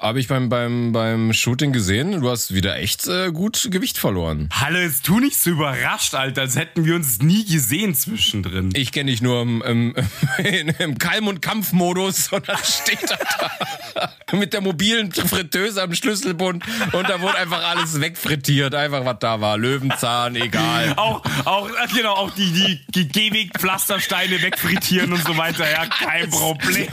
habe ich beim, beim, beim Shooting gesehen. Du hast wieder echt äh, gut Gewicht verloren. Halle, jetzt tu nicht so überrascht, Alter, als hätten wir uns nie gesehen zwischendrin. Ich kenne dich nur im, im, im Kalm- und Kampfmodus und dann steht er da mit der mobilen Fritteuse am Schlüsselbund und da wurde einfach alles wegfrittiert. Einfach was da war. Löwenzahn, egal. Auch, auch, genau, auch die, die, die Gehweg-Pflastersteine wegfrittieren und so weiter. Ja, kein Problem.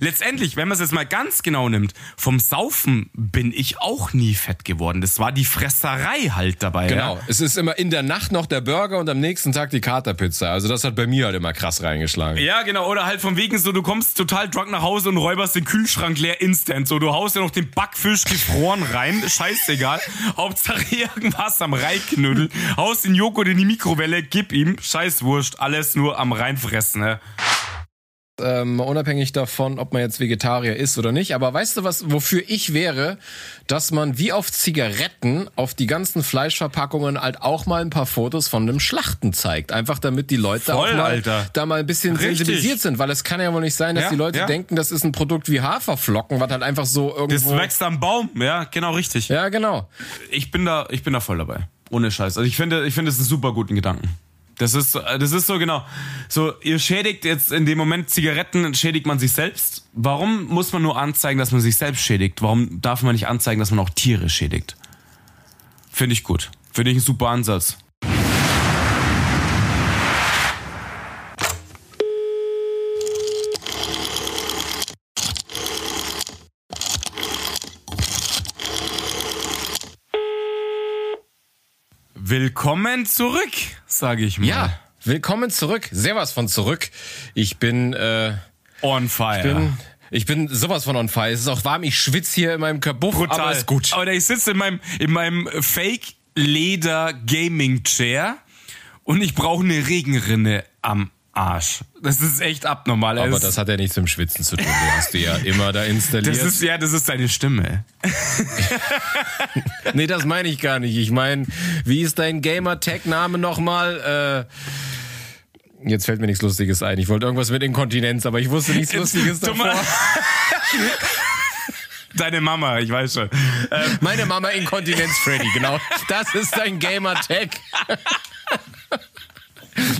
Letztendlich, wenn man es jetzt mal ganz genau nimmt, vom Saufen bin ich auch nie fett geworden. Das war die Fresserei halt dabei. Genau. Ja? Es ist immer in der Nacht noch der Burger und am nächsten Tag die Katerpizza. Also das hat bei mir halt immer krass reingeschlagen. Ja, genau. Oder halt von wegen so, du kommst total drunk nach Hause und räuberst den Kühlschrank leer instant. So, du haust ja noch den Backfisch gefroren rein. Scheißegal. Hauptsache irgendwas am Reiknödel. Haust den Joghurt in die Mikrowelle, gib ihm. Scheißwurscht. Alles nur am reinfressen, ne? Ähm, unabhängig davon, ob man jetzt Vegetarier ist oder nicht. Aber weißt du was, wofür ich wäre, dass man wie auf Zigaretten auf die ganzen Fleischverpackungen halt auch mal ein paar Fotos von dem Schlachten zeigt. Einfach damit die Leute Voll, auch mal, Alter. da mal ein bisschen Richtig. sensibilisiert sind. Weil es kann ja wohl nicht sein, dass Ja, die Leute ja. denken, das ist ein Produkt wie Haferflocken, was halt einfach so Das irgendwo... wächst am Baum. Ja, genau richtig. Ja, genau. Ich bin da, ich bin da voll dabei. Ohne Scheiß. Also ich finde, ich finde es einen super guten Gedanken. Das ist, das ist so genau. So, ihr schädigt jetzt in dem Moment Zigaretten, schädigt man sich selbst. Warum muss man nur anzeigen, dass man sich selbst schädigt? Warum darf man nicht anzeigen, dass man auch Tiere schädigt? Finde ich gut. Finde ich ein super Ansatz. Willkommen zurück, sage ich mal. Ja, willkommen zurück. Sehr was von zurück. Ich bin... Äh, On fire. bin ich bin sowas von on fire. Es ist auch warm. Ich schwitze hier in meinem Kabuff, Brutal. aber ist gut. Aber ich sitze in meinem, in meinem Fake Leder Gaming Chair und ich brauche eine Regenrinne am Arsch. Das ist echt abnormal. Aber Es- das hat ja nichts mit dem Schwitzen zu tun. Du hast die ja immer da installiert. das ist ja, das ist deine Stimme. nee, das meine ich gar nicht. Ich meine, wie ist dein Gamer-Tag-Name nochmal? Äh, jetzt fällt mir nichts Lustiges ein. Ich wollte irgendwas mit Inkontinenz, aber ich wusste nichts Lustiges davor. Deine Mama, ich weiß schon. Ähm, Meine Mama Inkontinenz Freddy, genau. Das ist dein Gamer-Tag.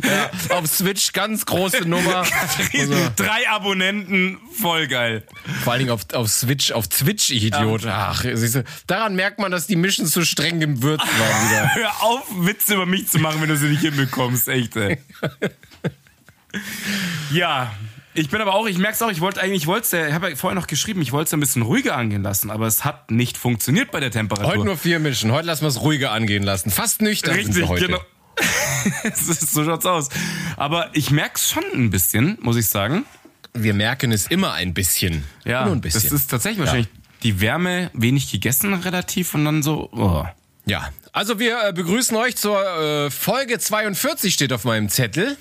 Ja, auf Switch ganz große Nummer. Also, Drei Abonnenten, voll geil. vor allen Dingen auf, auf Switch, auf Twitch, ich Idiot. Ach, siehst du, daran merkt man, dass die Missions zu streng gewürzt waren wieder. Hör auf, Witze über mich zu machen, wenn du sie nicht hinbekommst, echt. Ey. Ja, ich bin aber auch, ich merk's auch, ich wollte eigentlich, ich wollte, ich habe ja vorher noch geschrieben, ich wollte es ein bisschen ruhiger angehen lassen, aber es hat nicht funktioniert bei der Temperatur. Heute nur vier Mischen. Heute lassen wir es ruhiger angehen lassen. Fast nüchtern sind Richtig, wir heute. genau. Es ist- so schaut's aus. Aber ich merk's schon ein bisschen, muss ich sagen. Wir merken es immer ein bisschen. Ja, Nur ein bisschen. das ist tatsächlich wahrscheinlich die Wärme, wenig gegessen relativ und dann so, oh. ja. Also wir äh, begrüßen euch zur äh, Folge 42 steht auf meinem Zettel.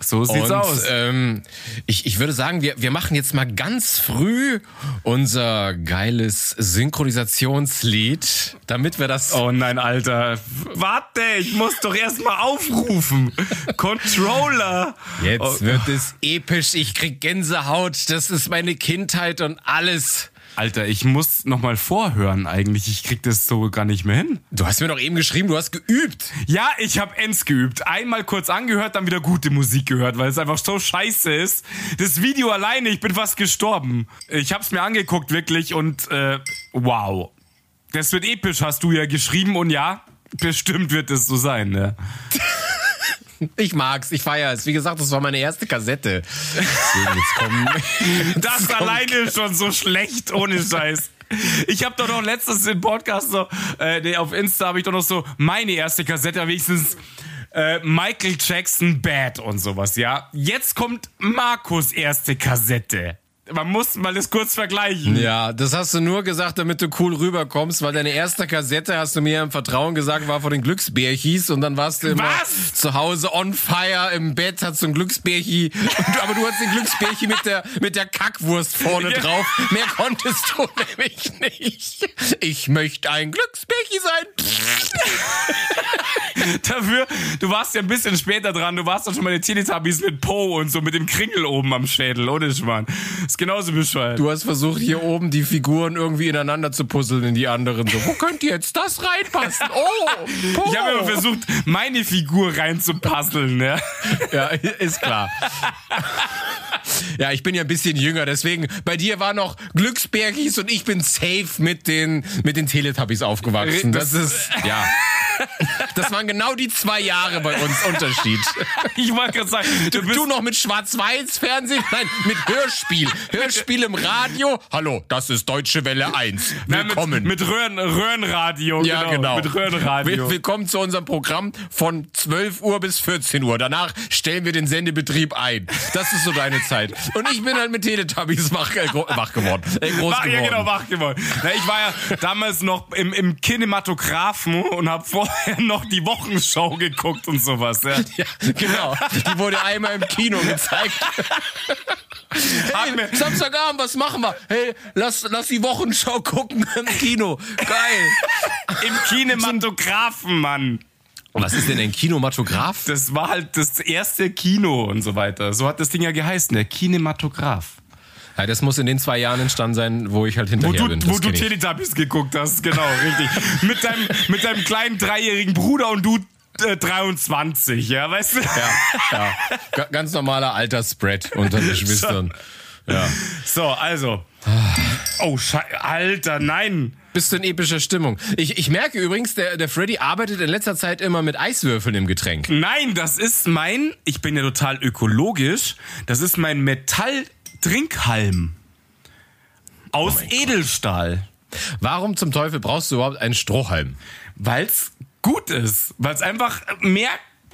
So sieht's Und aus. ähm, ich, ich würde sagen, wir, wir machen jetzt mal ganz früh unser geiles Synchronisationslied, damit wir das. Oh nein, Alter. Warte, ich muss doch erstmal aufrufen. Controller. Jetzt Oh, wird es episch. Ich krieg Gänsehaut. Das ist meine Kindheit und alles. Alter, ich muss nochmal vorhören eigentlich. Ich krieg das so gar nicht mehr hin. Du hast mir doch eben geschrieben, du hast geübt. Ja, ich habe Ends geübt. Einmal kurz angehört, dann wieder gute Musik gehört, weil es einfach so scheiße ist. Das Video alleine, ich bin fast gestorben. Ich hab's mir angeguckt wirklich und äh, wow. Das wird episch, hast du ja geschrieben und ja, bestimmt wird es so sein, ne? Ich mag's, ich feiere es. Wie gesagt, das war meine erste Kassette. Deswegen jetzt kommen. Das alleine ist schon so schlecht, ohne Scheiß. Ich habe doch noch letztens im Podcast so, äh, nee, auf Insta habe ich doch noch so meine erste Kassette, wenigstens äh, Michael Jackson Bad und sowas, ja. Jetzt kommt Markus erste Kassette. Man muss mal das kurz vergleichen. Ja, das hast du nur gesagt, damit du cool rüberkommst, weil deine erste Kassette, hast du mir im Vertrauen gesagt, war von den Glücksbärchis und dann warst du immer Was? zu Hause on fire im Bett, hast du ein Glücksbärchi, aber du hast den Glücksbärchi mit der, mit der Kackwurst vorne Ja. drauf. Mehr konntest du nämlich nicht. Ich möchte ein Glücksbärchi sein. Dafür, du warst ja ein bisschen später dran, du warst doch schon mal die Teletubbies mit Po und so mit dem Kringel oben am Schädel, ohne Schmarrn. Ist genauso bescheuert. Du hast versucht, hier oben die Figuren irgendwie ineinander zu puzzeln in die anderen. So, wo könnte jetzt das reinpassen? Oh, Po. Ich habe immer versucht, meine Figur reinzupuzzeln, ja. Ja, ist klar. Ja, ich bin ja ein bisschen jünger, deswegen bei dir war noch Glücksbergis und ich bin safe mit den mit den Teletubbies aufgewachsen. Das, Das- ist ja. Das waren genau die zwei Jahre bei uns Unterschied. Ich wollte gerade sagen, du bist Du noch mit Schwarz-Weiß-Fernsehen? Nein, mit Hörspiel. Hörspiel im Radio. Hallo, das ist Deutsche Welle 1. Nein, Willkommen. mit, mit Röhren, Röhrenradio. ja, genau. Mit Röhrenradio. Will- Willkommen zu unserem Programm von 12 Uhr bis 14 Uhr. Danach stellen wir den Sendebetrieb ein. Das ist so deine Zeit. Und ich bin halt mit Teletubbies wach, äh, wach geworden. Äh, groß Wach, geworden. ja, genau, wach geworden. Na, ich war ja damals noch im, im Kinematographen und habe vorher noch die Wochenschau geguckt und sowas. Ja. Ja, genau. Die wurde einmal im Kino gezeigt. Hey, Samstagabend, was machen wir? Hey, lass, lass die Wochenschau gucken im Kino. Geil. Im Kinematographen, Mann. Was ist denn ein Kinomatograph? Das war halt das erste Kino und so weiter. So hat das Ding ja geheißen, der Kinematograph. Ja, das muss in den zwei Jahren entstanden sein, wo ich halt Wo hinterher du, bin. Wo du. Teletubbies geguckt hast, genau, richtig. mit, deinem, mit deinem kleinen dreijährigen Bruder und du äh, 23, ja, weißt du? Ja, ja. Ga- Ganz normaler Altersspread unter Geschwistern. Ja. So, also. Oh, Scheiße, Alter, nein. Bist du in epischer Stimmung? Ich, ich merke übrigens, der, der Freddy arbeitet in letzter Zeit immer mit Eiswürfeln im Getränk. Nein, das ist mein, ich bin ja total ökologisch, das ist mein Metall-Trinkhalm. Aus Edelstahl. Warum zum Teufel brauchst du überhaupt einen Strohhalm? Weil's gut ist. Weil's einfach mehr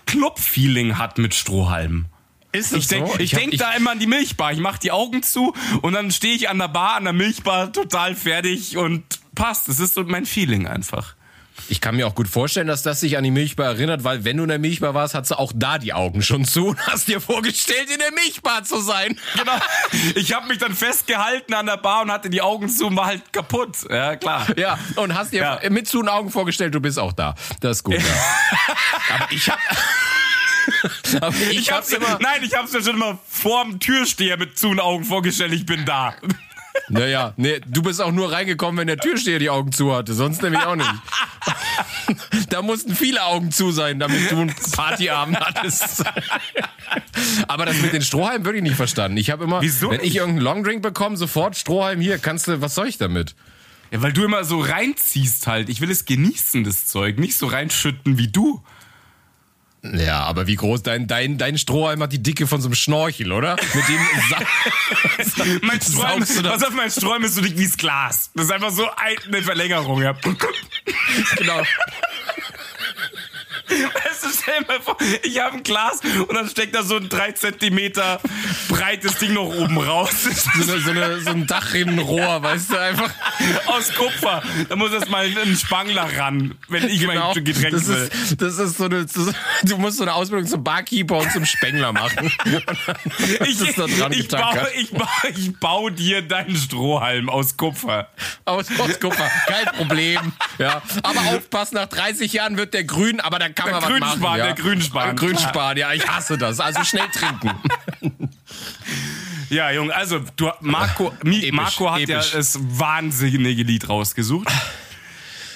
Club-Feeling hat mit Strohhalmen. Ist Ich denke ich hab- denk da immer an die Milchbar. Ich mach die Augen zu und dann stehe ich an der Bar, an der Milchbar, total fertig und passt. Das ist so mein Feeling einfach. Ich kann mir auch gut vorstellen, dass das sich an die Milchbar erinnert, weil wenn du in der Milchbar warst, hast du auch da die Augen schon zu und hast dir vorgestellt, in der Milchbar zu sein. Genau. Ich habe mich dann festgehalten an der Bar und hatte die Augen zu und war halt kaputt. Ja, klar. Ja, und hast dir Ja. mit zu den Augen vorgestellt, du bist auch da. Das ist gut. Ja. Aber ich hab. Aber ich, Ich hab's, hab's immer. nein, ich hab's mir schon immer vorm Türsteher mit zu den Augen vorgestellt, ich bin da. Naja, nee, du bist auch nur reingekommen, wenn der Türsteher die Augen zu hatte. Sonst nämlich auch nicht. da mussten viele Augen zu sein, damit du einen Partyabend hattest. Aber das mit den Strohhalmen wirklich nicht verstanden. Ich habe immer, Wieso wenn ich irgendeinen Longdrink bekomme, sofort Strohhalm hier. Kannst du, was soll ich damit? Ja, weil du immer so reinziehst halt. Ich will es genießen, das Zeug. Nicht so reinschütten wie du. Ja, aber wie groß dein, dein, dein Strohhalm hat die Dicke von so einem Schnorchel, oder? Mit dem sa Mein das? pass auf, mein Sträum ist so dick wie das Glas. Das ist einfach so ein- eine Verlängerung. Ja. genau. Weißt du, stell mal vor, ich habe ein Glas und dann steckt da so ein 3 Zentimeter breites Ding noch oben raus. So, eine, so, eine, so ein Dachrinnenrohr, weißt du, einfach. Aus Kupfer. Da muss erst mal ein Spangler ran, wenn ich Genau. mein Getränk das will. ist, das ist so eine, so, du musst so eine Ausbildung zum Barkeeper und zum Spengler machen. Ich, ich, baue, ich, baue, ich baue dir deinen Strohhalm aus Kupfer. Aus, aus Kupfer, kein Problem. Ja. Aber aufpassen, nach 30 Jahren wird der grün, aber da kann Der man was Grünspan, machen. Ja. der Grünspan. Der Grünspan, ja, ich hasse das. Also schnell trinken. Ja, Junge, also du, Marco, Mi, Episch, Marco hat episch. ja das wahnsinnige Lied rausgesucht.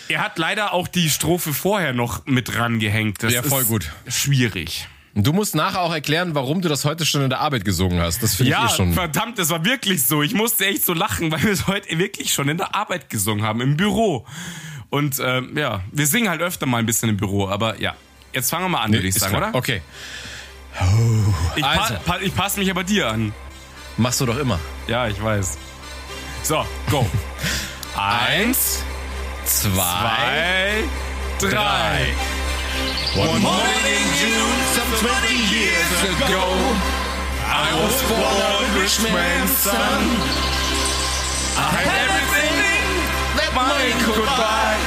Er hat leider auch die Strophe vorher noch mit rangehängt. Das Ja, voll ist gut. Schwierig. Du musst nachher auch erklären, warum du das heute schon in der Arbeit gesungen hast. Das finde ich Ja, eh schon. verdammt, das war wirklich so. Ich musste echt so lachen, weil wir es heute wirklich schon in der Arbeit gesungen haben, im Büro. Und ähm, ja, wir singen halt öfter mal ein bisschen im Büro, aber ja. Jetzt fangen wir mal an, würde ich sagen, klar. oder? Okay. Ich, pa Also. pa ich passe mich aber dir an. Machst du doch immer. Ja, ich weiß. So, go. Eins, Zwei, zwei, drei. One morning in June, some 20 years ago, I was born a rich man's son. goodbye,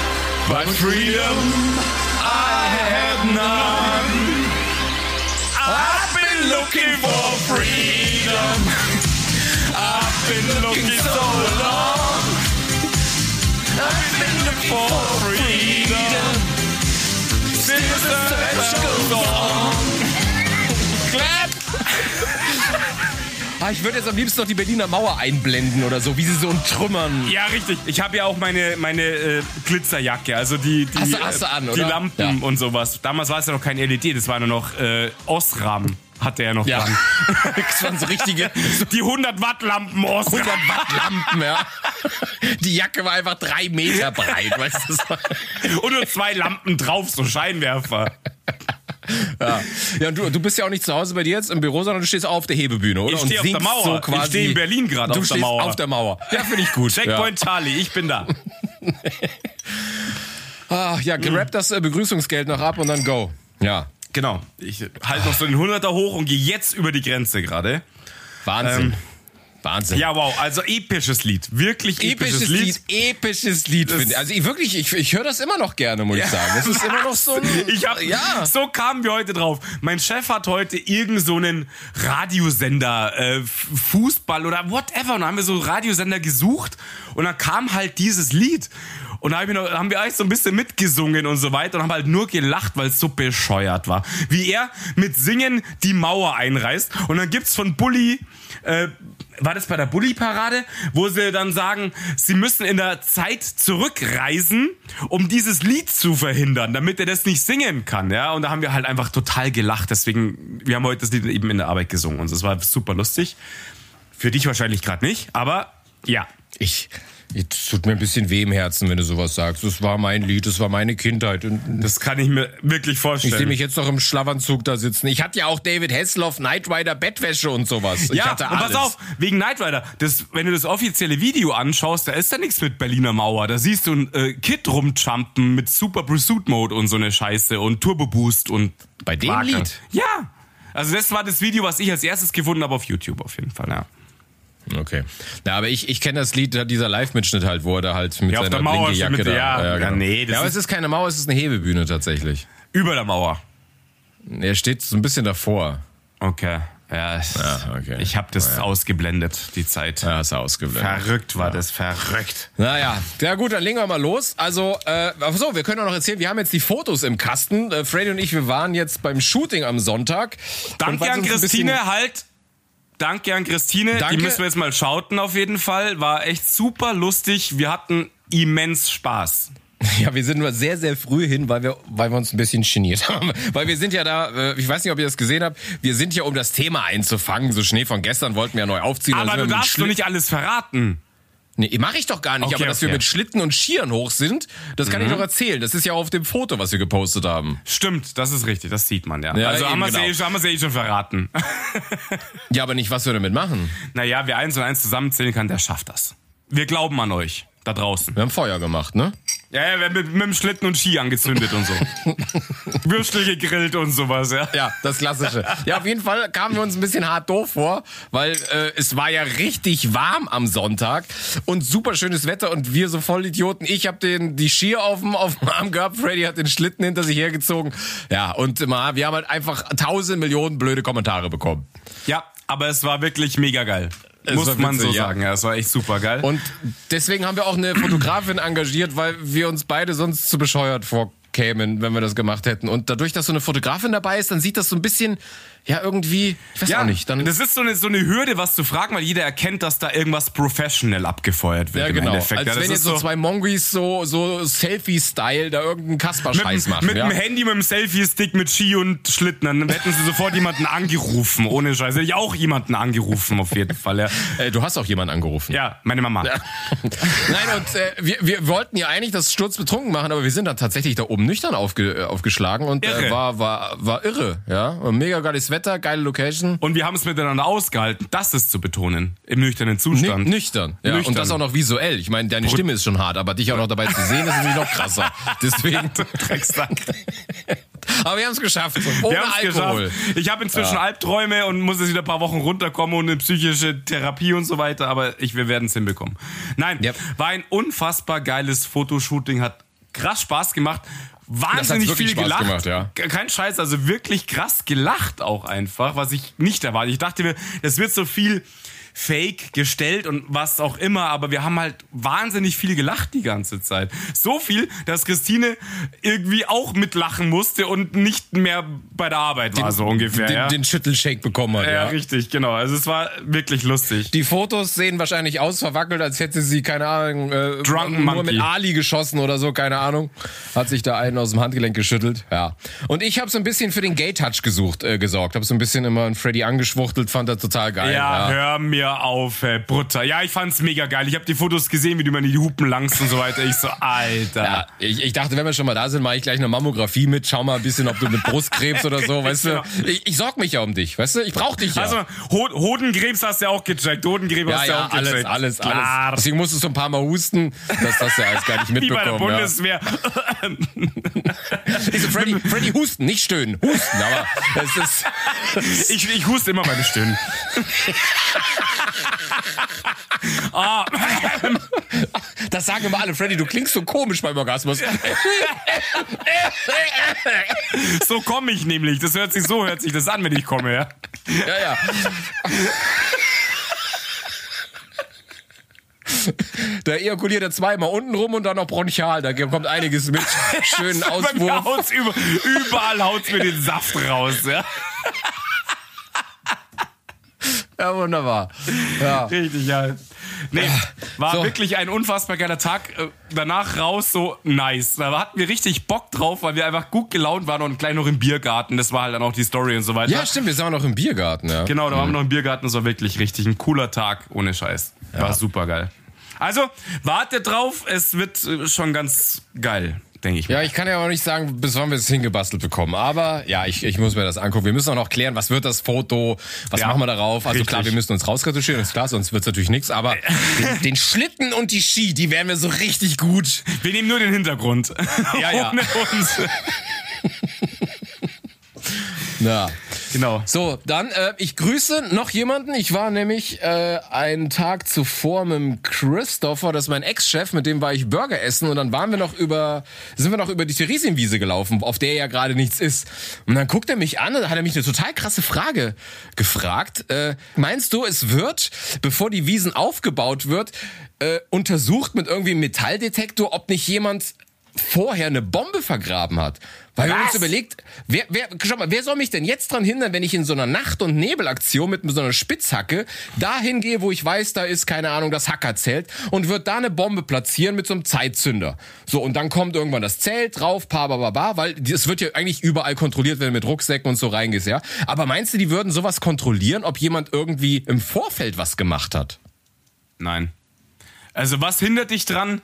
but freedom I had none. I've been looking for freedom. I've been looking so long. I've been looking for freedom. Since the search goes on. Clap! ich würde jetzt am liebsten noch die Berliner Mauer einblenden oder so, wie sie so in Trümmern. Ja, richtig. Ich habe ja auch meine, meine äh, Glitzerjacke, also die, die, Hast du- hast du an, die? Lampen Ja. und sowas. Damals war es ja noch kein LED, das war nur noch äh, Osram. Hatte er noch Ja. dran. Das waren so richtige Die 100 Watt Lampen Osram. 100 Watt Lampen, ja. Die Jacke war einfach drei Meter breit, weißt du? Und nur zwei Lampen drauf, so Scheinwerfer. Ja, ja und du, du bist ja auch nicht zu Hause bei dir jetzt im Büro, sondern du stehst auch auf der Hebebühne, oder? Ich stehe auf der Mauer. So Ich quasi, stehe in Berlin gerade auf der stehst Mauer. auf der Mauer. Ja, finde ich gut. Checkpoint Charlie, ich bin da. Ja, ah, ja gerappt das äh, Begrüßungsgeld noch ab und dann go. Ja, Genau. Ich halte noch so den 100er hoch und gehe jetzt über die Grenze gerade. Wahnsinn. Ähm, Wahnsinn. Ja, wow. Also episches Lied. Wirklich episches, Episches Lied, episches Lied, Das- finde ich. Also ich wirklich, ich, ich höre das immer noch gerne, muss ich sagen. Das ist immer noch so ein, Ich hab, ja. So kamen wir heute drauf. Mein Chef hat heute irgend so einen Radiosender, äh, Fußball oder whatever. Und dann haben wir so Radiosender gesucht und dann kam halt dieses Lied. Und da hab noch, haben wir eigentlich so ein bisschen mitgesungen und so weiter und haben halt nur gelacht, weil es so bescheuert war. Wie er mit Singen die Mauer einreißt. Und dann gibt's von Bully, äh, war das bei der Bully-Parade, wo sie dann sagen, sie müssen in der Zeit zurückreisen, um dieses Lied zu verhindern, damit er das nicht singen kann, ja. Und da haben wir halt einfach total gelacht. Deswegen, wir haben heute das Lied eben in der Arbeit gesungen und das war super lustig. Für dich wahrscheinlich gerade nicht, aber ja. Ich, es tut mir ein bisschen weh im Herzen, wenn du sowas sagst. Das war mein Lied, das war meine Kindheit. Und Das kann ich mir wirklich ich sehe vorstellen. mich jetzt noch im Schlafanzug da sitzen. Ich hatte ja auch David Hasselhoff, Knight Rider, Bettwäsche und sowas. ich ja, hatte und pass alles. auf, wegen Knight Rider, das, wenn du das offizielle Video anschaust, da ist da nichts mit Berliner Mauer. Da siehst du ein äh, Kid rumjumpen mit Super Pursuit Mode und so eine Scheiße und Turbo Boost und Bei dem Wagen. Lied? Ja. Also das war das Video, was ich als erstes gefunden habe auf YouTube auf jeden Fall, ja. Okay. Na, aber ich, ich kenne das Lied, dieser Live-Mitschnitt halt, wo er da halt mit Ja, auf seiner der Mauer Blinke-Jacke mit- da. ja, ja, nee, das ja, aber ist- es ist keine Mauer, es ist eine Hebebühne tatsächlich. Über der Mauer. Er steht so ein bisschen davor. Okay. Ja, Ja, okay. ich habe das ausgeblendet, die Zeit. Ja, ist er ausgeblendet. Verrückt war das, verrückt. Naja, ja gut, dann legen wir mal los. Also, äh, ach so, wir können auch noch erzählen, wir haben jetzt die Fotos im Kasten. Äh, Freddy und ich, wir waren jetzt beim Shooting am Sonntag. Danke an Christine, halt. Danke an Christine. Danke. Die müssen wir jetzt mal schauten auf jeden Fall. War echt super lustig. Wir hatten immens Spaß. Ja, wir sind nur sehr, sehr früh hin, weil wir, weil wir uns ein bisschen geniert haben. Weil wir sind ja da, äh, ich weiß nicht, ob ihr das gesehen habt, wir sind ja, um das Thema einzufangen. So Schnee von gestern wollten wir ja neu aufziehen. Aber Dann du darfst doch nicht alles verraten. Nee, mach ich doch gar nicht, Okay, aber dass wir okay. mit Schlitten und Skiern hoch sind, das kann ich Mhm. doch erzählen. Das ist ja auf dem Foto, was wir gepostet haben. Stimmt, das ist richtig, das sieht man ja. Ja, also haben wir es genau. eh, schon- haben wir's eh schon verraten. Ja, aber nicht, was wir damit machen. naja, wer eins und eins zusammenzählen kann, der schafft das. Wir glauben an euch, da draußen. Wir haben Feuer gemacht, ne? Ja, ja, wir haben mit, mit dem Schlitten und Ski angezündet und so. Würstel gegrillt und sowas, ja. Ja, das Klassische. Ja, auf jeden Fall kamen wir uns ein bisschen hart doof vor, weil äh, es war ja richtig warm am Sonntag und super schönes Wetter und wir so voll Idioten. Ich habe den die Skier auf dem auf dem Arm gehabt, Freddy hat den Schlitten hinter sich hergezogen. Ja, und immer, wir haben halt einfach tausend Millionen blöde Kommentare bekommen. Ja, aber es war wirklich mega geil. Es Muss man so witzig, ja. sagen. Ja, es war echt super geil. Und deswegen haben wir auch eine Fotografin engagiert, weil wir uns beide sonst zu bescheuert vorkämen, wenn wir das gemacht hätten. Und dadurch, dass so eine Fotografin dabei ist, dann sieht das so ein bisschen, ja, irgendwie, ich weiß auch nicht, dann das ist so eine, so eine Hürde, was zu fragen, weil jeder erkennt, dass da irgendwas professional abgefeuert wird. Ja, im genau. Endeffekt. Als ja, wenn jetzt so zwei Mongois so, so Selfie-Style da irgendeinen Kasper-Scheiß machen. mit ja? dem Handy, mit dem Selfie-Stick, mit Ski und Schlitten, dann hätten sie sofort jemanden angerufen. Ohne Scheiße. Hätte ich auch jemanden angerufen, auf jeden Fall. Ja, äh, du hast auch jemanden angerufen. ja meine Mama. Nein, und äh, wir, wir wollten ja eigentlich das Sturz betrunken machen, aber wir sind dann tatsächlich da oben nüchtern aufge, äh, aufgeschlagen und äh, war, war, war irre. Ja, Und mega geiles Wetter, geile Location. Und wir haben es miteinander ausgehalten. Das ist zu betonen. Im nüchternen Nü Zustand. nüchtern. Ja, Nüchtern. Und das auch noch visuell. Ich meine, deine Stimme ist schon hart, aber dich auch noch dabei zu sehen, ist natürlich noch krasser. Deswegen. Drecksack. aber wir haben es geschafft. Ohne Wir Alkohol. geschafft. Ich habe inzwischen Albträume und muss jetzt wieder ein paar Wochen runterkommen und eine psychische Therapie und so weiter, aber ich, wir werden es hinbekommen. Nein, Yep. war ein unfassbar geiles Fotoshooting, hat krass Spaß gemacht. Wahnsinnig viel Spaß gelacht. gemacht, ja. Kein Scheiß, also wirklich krass gelacht auch einfach, was ich nicht erwartet. Ich dachte mir, das wird so viel fake gestellt und was auch immer, aber wir haben halt wahnsinnig viel gelacht die ganze Zeit. So viel, dass Christine irgendwie auch mitlachen musste und nicht mehr bei der Arbeit war, so ungefähr. Den, ja. den Schüttelshake bekommen hat, ja, ja. richtig, genau. Also es war wirklich lustig. Die Fotos sehen wahrscheinlich aus verwackelt, als hätte sie, keine Ahnung, äh, Drunken nur Monkey. mit Ali geschossen oder so, keine Ahnung. Hat sich da einen aus dem Handgelenk geschüttelt, ja. Und ich habe so ein bisschen für den Gay-Touch gesucht, äh, gesorgt. Habe so ein bisschen immer einen Freddy angeschwuchtelt, fand er total geil. Ja, hör mir auf, ey, Brutter. Ja, ich fand's mega geil. Ich habe die Fotos gesehen, wie du mir die Hupen langst und so weiter. Ich so, Alter. Ja, ich, ich dachte, wenn wir schon mal da sind, mache ich gleich eine Mammographie mit. Schau mal ein bisschen, ob du mit Brustkrebs oder so, weißt du. Ich, ich sorg mich ja um dich, weißt du. Ich brauch dich ja. Also, Ho Hodenkrebs hast du ja auch gecheckt. Hodenkrebs ja, hast du ja ja, auch gecheckt. alles, alles, alles. Deswegen musstest du ein paar Mal husten, dass das ja alles gar nicht Wie bei der mitbekommen. ja. Bundeswehr. Ich so, Freddy, Freddy, husten, nicht stöhnen. Husten, aber es ist. Ich, ich huste immer beim Stöhnen. Ah, Das sagen immer alle, Freddy, du klingst so komisch beim Orgasmus. so komme ich nämlich. Das hört sich so hört sich das an, wenn ich komme, ja. Ja, ja. Da ejakuliert er zweimal unten rum und dann noch bronchial. Da kommt einiges mit. Schönen Auswurf. haut's über, überall haut's mir den Saft raus, ja. Ja, wunderbar. Ja. Richtig, ja. Nee, war So. wirklich ein unfassbar geiler Tag. Äh, Danach raus so nice. Da hatten wir richtig Bock drauf, weil wir einfach gut gelaunt waren und gleich noch im Biergarten. Das war halt dann auch die Story und so weiter. ja, stimmt, wir sind auch noch im Biergarten, ja. Genau, da waren wir noch im Biergarten. Das war wirklich richtig ein cooler Tag, ohne Scheiß. War super geil. Also, wartet drauf. Es wird äh, schon ganz geil, denke ich. Ja, mal. ich kann ja auch nicht sagen, bis wann wir es hingebastelt bekommen. Aber ja, ich, ich muss mir das angucken. Wir müssen auch noch klären, was wird das Foto, was Ja, machen wir darauf. Also richtig. klar, wir müssen uns rausretuschieren, ist klar, sonst wird's natürlich nichts. Aber den, den Schlitten und die Ski, die wären wir so richtig gut. Wir nehmen nur den Hintergrund. Ja, ja. Ohne uns. Ja. Genau. So, dann, äh, ich grüße noch jemanden. Ich war nämlich äh, einen Tag zuvor mit dem Christopher, das ist mein Ex-Chef, mit dem war ich Burger essen und dann waren wir noch über, sind wir noch über die Theresienwiese gelaufen, auf der ja gerade nichts ist. Und dann guckt er mich an und hat er mich eine total krasse Frage gefragt. Äh, meinst du, es wird, bevor die Wiesen aufgebaut wird, äh, untersucht mit irgendwie einem Metalldetektor, ob nicht jemand vorher eine Bombe vergraben hat. Weil wir Was? uns überlegt, wer, wer, schau mal, wer soll mich denn jetzt dran hindern, wenn ich in so einer Nacht- und Nebelaktion mit so einer Spitzhacke dahin gehe, wo ich weiß, da ist, keine Ahnung, das Hackerzelt und wird da eine Bombe platzieren mit so einem Zeitzünder. So, und dann kommt irgendwann das Zelt drauf, pa, ba, ba, ba, weil es wird ja eigentlich überall kontrolliert, wenn du mit Rucksäcken und so reingehst, ja. Aber meinst du, die würden sowas kontrollieren, ob jemand irgendwie im Vorfeld was gemacht hat? Nein. Also, was hindert dich dran?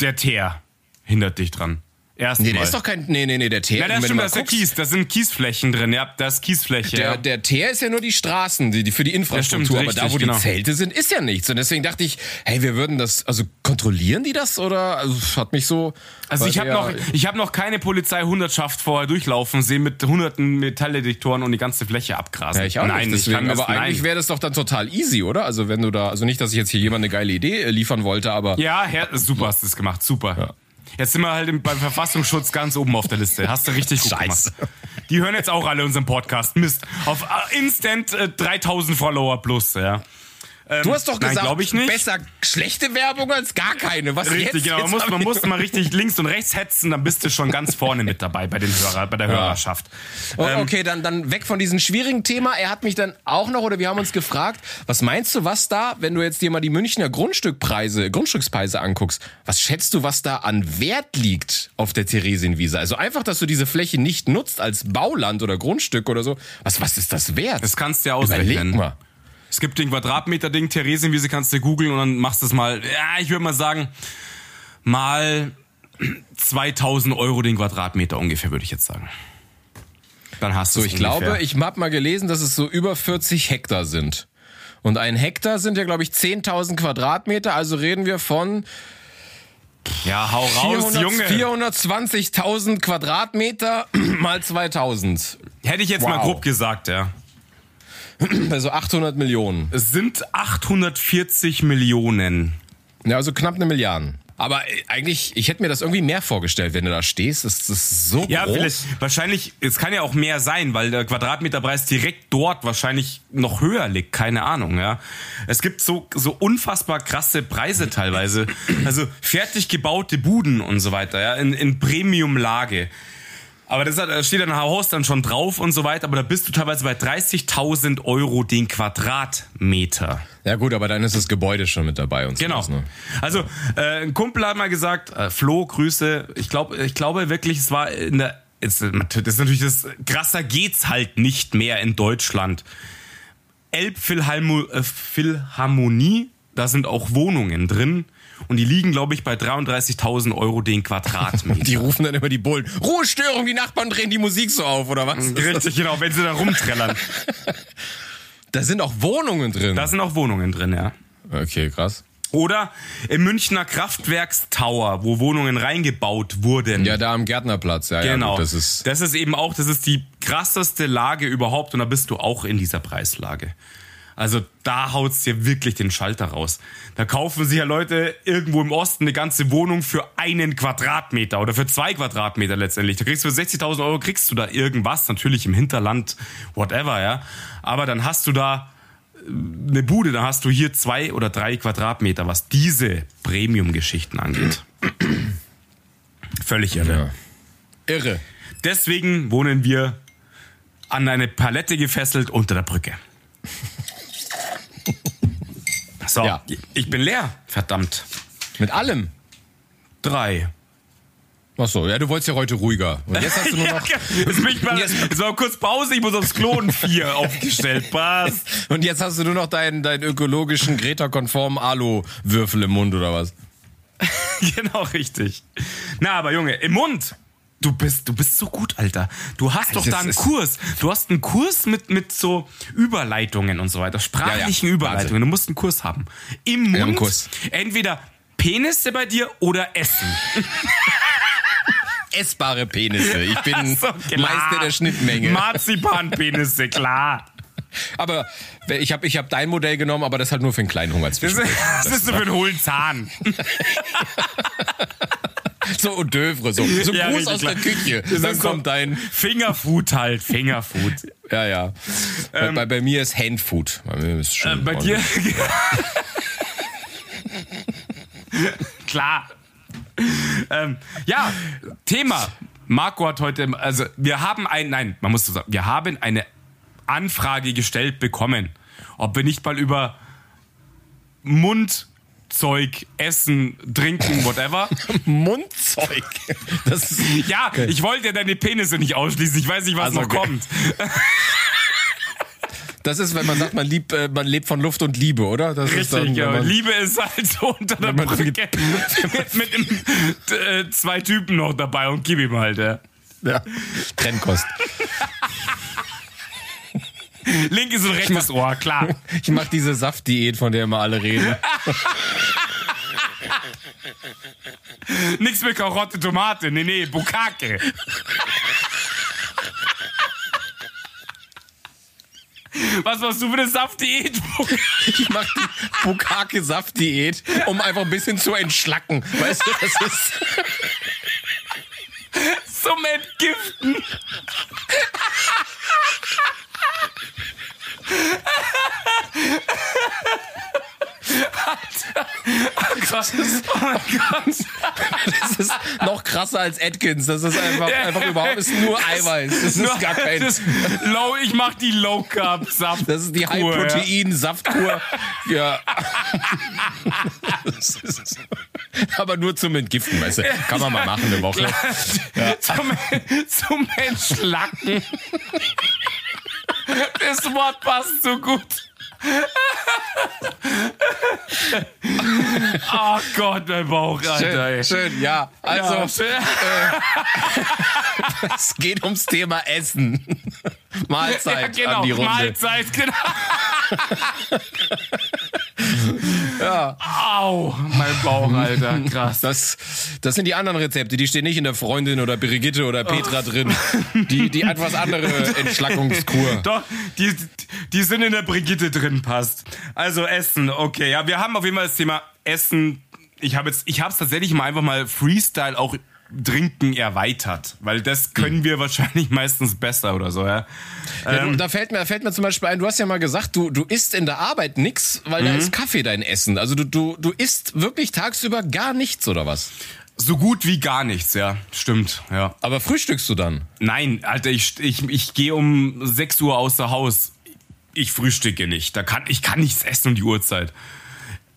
Der Teer hindert dich dran. Erstmal. Nee, der ist doch kein, nee, nee, nee, der Teer. Ja, das stimmt, mal das ist der Kies. Das sind Kiesflächen drin, ja. Da ist Kiesfläche. Der, ja. der Teer ist ja nur die Straßen, die, die für die Infrastruktur, stimmt, aber da, richtig, wo genau. die Zelte sind, ist ja nichts. Und deswegen dachte ich, hey, wir würden das, also kontrollieren die das oder? Also hat mich so. Also ich habe noch, ich habe noch keine Polizeihundertschaft vorher durchlaufen sehen mit hunderten Metalldetektoren und die ganze Fläche abgrasen. Ja, ich auch nein, nicht. ich Deswegen, das, aber eigentlich nein. wäre das doch dann total easy, oder? Also wenn du da, also nicht, dass ich jetzt hier jemand eine geile Idee äh, liefern wollte, aber Ja, Herr, super hast du es gemacht, super. Jetzt sind wir halt im, beim Verfassungsschutz ganz oben auf der Liste. Hast du richtig gut Scheiße. gemacht. Die hören jetzt auch alle unseren Podcast. Mist. Auf äh, Instant äh, 3000 Follower plus, ja. Du hast doch nein, gesagt, glaub ich nicht. besser schlechte Werbung als gar keine. Was Richtig, jetzt? genau. Man muss, man muss mal richtig links und rechts hetzen, dann bist du schon ganz vorne mit dabei bei den Hörer, bei der Hörerschaft. Oh, Ähm, okay, dann, dann weg von diesem schwierigen Thema. Er hat mich dann auch noch, oder wir haben uns gefragt, was meinst du, was da, wenn du jetzt dir mal die Münchner Grundstückpreise, Grundstückspreise anguckst, was schätzt du, was da an Wert liegt auf der Theresienwiese? Also einfach, dass du diese Fläche nicht nutzt als Bauland oder Grundstück oder so. Was, was ist das wert? Das kannst du ja Überleg ausrechnen. mal. Es gibt den Quadratmeter-Ding, Theresienwiese kannst du googeln und dann machst du es mal, ja, ich würde mal sagen, mal 2000 Euro den Quadratmeter ungefähr, würde ich jetzt sagen. Dann hast du So, ich ungefähr. glaube, ich habe mal gelesen, dass es so über 40 Hektar sind. Und ein Hektar sind ja, glaube ich, 10.000 Quadratmeter. Also reden wir von Ja, hau raus, 400 Junge. 420.000 Quadratmeter mal 2000. Hätte ich jetzt mal Wow. grob gesagt, ja. Also 800 Millionen. Es sind 840 Millionen. Ja, also knapp eine Milliarde. Aber äh, eigentlich, ich hätte mir das irgendwie mehr vorgestellt, wenn du da stehst. Das, ist so Ja, groß. vielleicht, wahrscheinlich, es kann ja auch mehr sein, weil der Quadratmeterpreis direkt dort wahrscheinlich noch höher liegt, keine Ahnung, ja. Es gibt so, so unfassbar krasse Preise teilweise. Also fertig gebaute Buden und so weiter, ja, in, in Premium-Lage. Aber das hat, steht dann Haus dann schon drauf und so weiter, aber da bist du teilweise bei 30.000 Euro den Quadratmeter. Ja gut, aber dann ist das Gebäude schon mit dabei und Genau. sowas, ne? Also äh, ein Kumpel hat mal gesagt, äh, Flo, Grüße. Ich glaube, ich glaube wirklich, es war in der. Das ist natürlich das krasser geht's halt nicht mehr in Deutschland. Elbphilharmonie, da sind auch Wohnungen drin und die liegen, glaube ich, bei 33.000 Euro den Quadratmeter. Die rufen dann immer die Bullen. Ruhestörung, die Nachbarn drehen die Musik so auf, oder was? Richtig, genau, wenn sie da rumträllern. Da sind auch Wohnungen drin. Da sind auch Wohnungen drin, ja. okay, krass. Oder im Münchner Kraftwerkstower, wo Wohnungen reingebaut wurden. Ja, da am Gärtnerplatz, ja, Genau. ja. Gut, das ist, das ist eben auch, das ist die krasseste Lage überhaupt und da bist du auch in dieser Preislage. Also da haut's dir wirklich den Schalter raus. Da kaufen sich ja Leute irgendwo im Osten eine ganze Wohnung für einen Quadratmeter oder für zwei Quadratmeter letztendlich. Da kriegst du für 60.000 Euro kriegst du da irgendwas, natürlich im Hinterland, whatever, ja. Aber dann hast du da äh, eine Bude, dann hast du hier zwei oder drei Quadratmeter, was diese Premium-Geschichten angeht. Völlig irre. ja. Irre. Deswegen wohnen wir an eine Palette gefesselt unter der Brücke. So, Ja. ich bin leer. Verdammt. Mit allem. Drei. Ach so, ja, du wolltest ja heute ruhiger. Und jetzt hast du nur Ja, noch, jetzt bin ich mal, jetzt war kurz Pause, ich muss aufs Klo und vier aufgestellt. Passt. und jetzt hast du nur noch deinen, deinen ökologischen, Greta-konformen Alu-Würfel im Mund, oder was? Genau richtig. Na, aber Junge, im Mund. Du bist, du bist so gut, Alter. Du hast doch Das da einen Kurs. Du hast einen Kurs mit, mit so Überleitungen und so weiter. Sprachlichen Ja, ja. Überleitungen. Du musst einen Kurs haben. Im Mund. einen Kurs. Entweder Penisse bei dir oder Essen. Essbare Penisse. Ich bin So. Meister der Schnittmenge. Marzipanpenisse, klar. aber ich habe ich hab dein Modell genommen, aber das halt nur für einen kleinen Hunger Das ist, das ist so für einen hohlen Zahn. So und Dövre, so. So Ja, Gruß aus der klar. Küche. Das Dann so- kommt dein. Fingerfood halt, Fingerfood. Ja, ja. bei, bei, bei mir ist Handfood. Bei mir ist schon Ähm, Bei dir. Klar. Ähm, ja, Thema. Marco hat heute, also wir haben ein, nein, man muss so sagen, wir haben eine Anfrage gestellt bekommen, ob wir nicht mal über Mundzeug, Essen, Trinken, whatever. Mundzeug. Das ist, Ja, ich wollte ja deine Penisse nicht ausschließen. Ich weiß nicht, was Also, noch okay. kommt. das ist, wenn man sagt, man, liebt, äh, man lebt von Luft und Liebe, oder? Das ist Richtig, dann, ja. man, Liebe ist halt so unter der Brücke mit, mit einem, äh, zwei Typen noch dabei und gib ihm halt, ja. ja, Trennkost. Linkes und rechtes Ohr, klar. Ich mache diese Saftdiät, von der immer alle reden. Nix mit Karotte, Tomate, nee, nee, Bukake. Was machst du für eine Saftdiät? Ich mache die Bukake-Saftdiät, um einfach ein bisschen zu entschlacken. Weißt du, das ist. Zum Entgiften. Alter. Oh Gott. Oh mein Gott. Das ist noch krasser als Atkins. Das ist einfach, einfach überhaupt ist nur Eiweiß. Das ist gar kein. Das- Low, ich mach die Low Carb Saft. Das ist die High-Protein-Saftkur. Ja. Das ist- Aber nur zum Entgiften, weißt du. Kann man mal machen eine Woche. Zum, zum Entschlacken. Das Wort passt so gut. Oh Gott, mein Bauch, Alter. Schön, schön, ja. Also, Ja, schön. es geht ums Thema Essen. Mahlzeit ja, genau. an die Runde. Mahlzeit, genau. Ja. Au, mein Bauch, Alter. Krass. Das, das sind die anderen Rezepte, die stehen nicht in der Freundin oder Brigitte oder Petra drin. Die, die etwas andere Entschlackungskur. Doch, die, die sind in der Brigitte drin, passt. Also Essen, okay. Ja, wir haben auf jeden Fall das Thema Essen ich habe jetzt, ich habe es tatsächlich mal einfach mal Freestyle auch Trinken erweitert, weil das können wir wahrscheinlich meistens besser oder so, ja. Ja, du, da fällt mir, fällt mir zum Beispiel ein, du hast ja mal gesagt, du, du isst in der Arbeit nix, weil da ist Kaffee dein Essen. Also du, du, du isst wirklich tagsüber gar nichts oder was? So gut wie gar nichts, ja. Stimmt, ja. Aber frühstückst du dann? Nein, Alter, ich, ich, ich gehe um 6 Uhr außer Haus. Ich frühstücke nicht. Da kann, ich kann nichts essen um die Uhrzeit.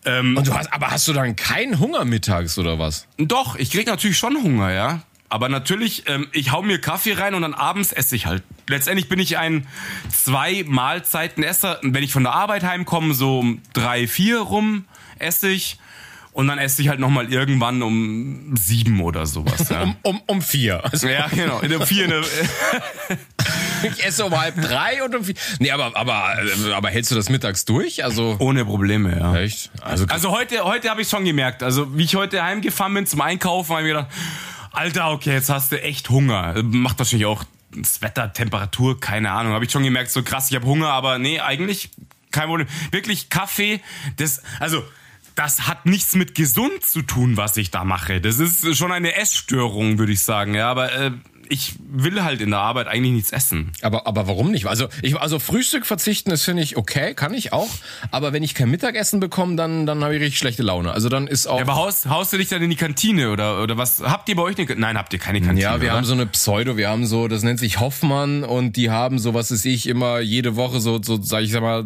Ähm, Und du hast, aber hast du dann keinen Hunger mittags oder was? Doch, ich krieg natürlich schon Hunger, ja. Aber natürlich, ähm, ich hau mir Kaffee rein und dann abends esse ich halt. Letztendlich bin ich ein zwei Mahlzeiten Esser. Wenn ich von der Arbeit heimkomme, so um drei, vier rum esse ich. Und dann esse ich halt nochmal irgendwann um sieben oder sowas. Ja, Um, um, um vier. Also ja genau. In der vier, in der, ich esse um halb drei und um vier. Nee, aber, aber, äh, aber hältst du das mittags durch? Also. ohne Probleme, ja. Echt? Also, Also heute, heute habe ich schon gemerkt. Also wie ich heute heimgefahren bin zum Einkaufen, habe ich mir gedacht, Alter, okay, jetzt hast du echt Hunger. Macht wahrscheinlich auch das Wetter, Temperatur, keine Ahnung. Habe ich schon gemerkt, so krass, ich habe Hunger, aber nee, eigentlich kein Problem. Wirklich Kaffee, das, also das hat nichts mit gesund zu tun, was ich da mache. Das ist schon eine Essstörung, würde ich sagen. Ja, aber äh, ich will halt in der Arbeit eigentlich nichts essen. aber, aber warum nicht? Also, ich, also Frühstück verzichten, das finde ich okay, kann ich auch. Aber wenn ich kein Mittagessen bekomme, dann, dann habe ich richtig schlechte Laune. Also dann ist auch. Ja, aber haust, haust du dich dann in die Kantine oder, oder was? Habt ihr bei euch eine Kantine? Nein, habt ihr keine Kantine. Ja, wir oder? haben so eine Pseudo, wir haben so, das nennt sich Hoffmann und die haben so, was ist ich, immer jede Woche so, so sag ich sag mal,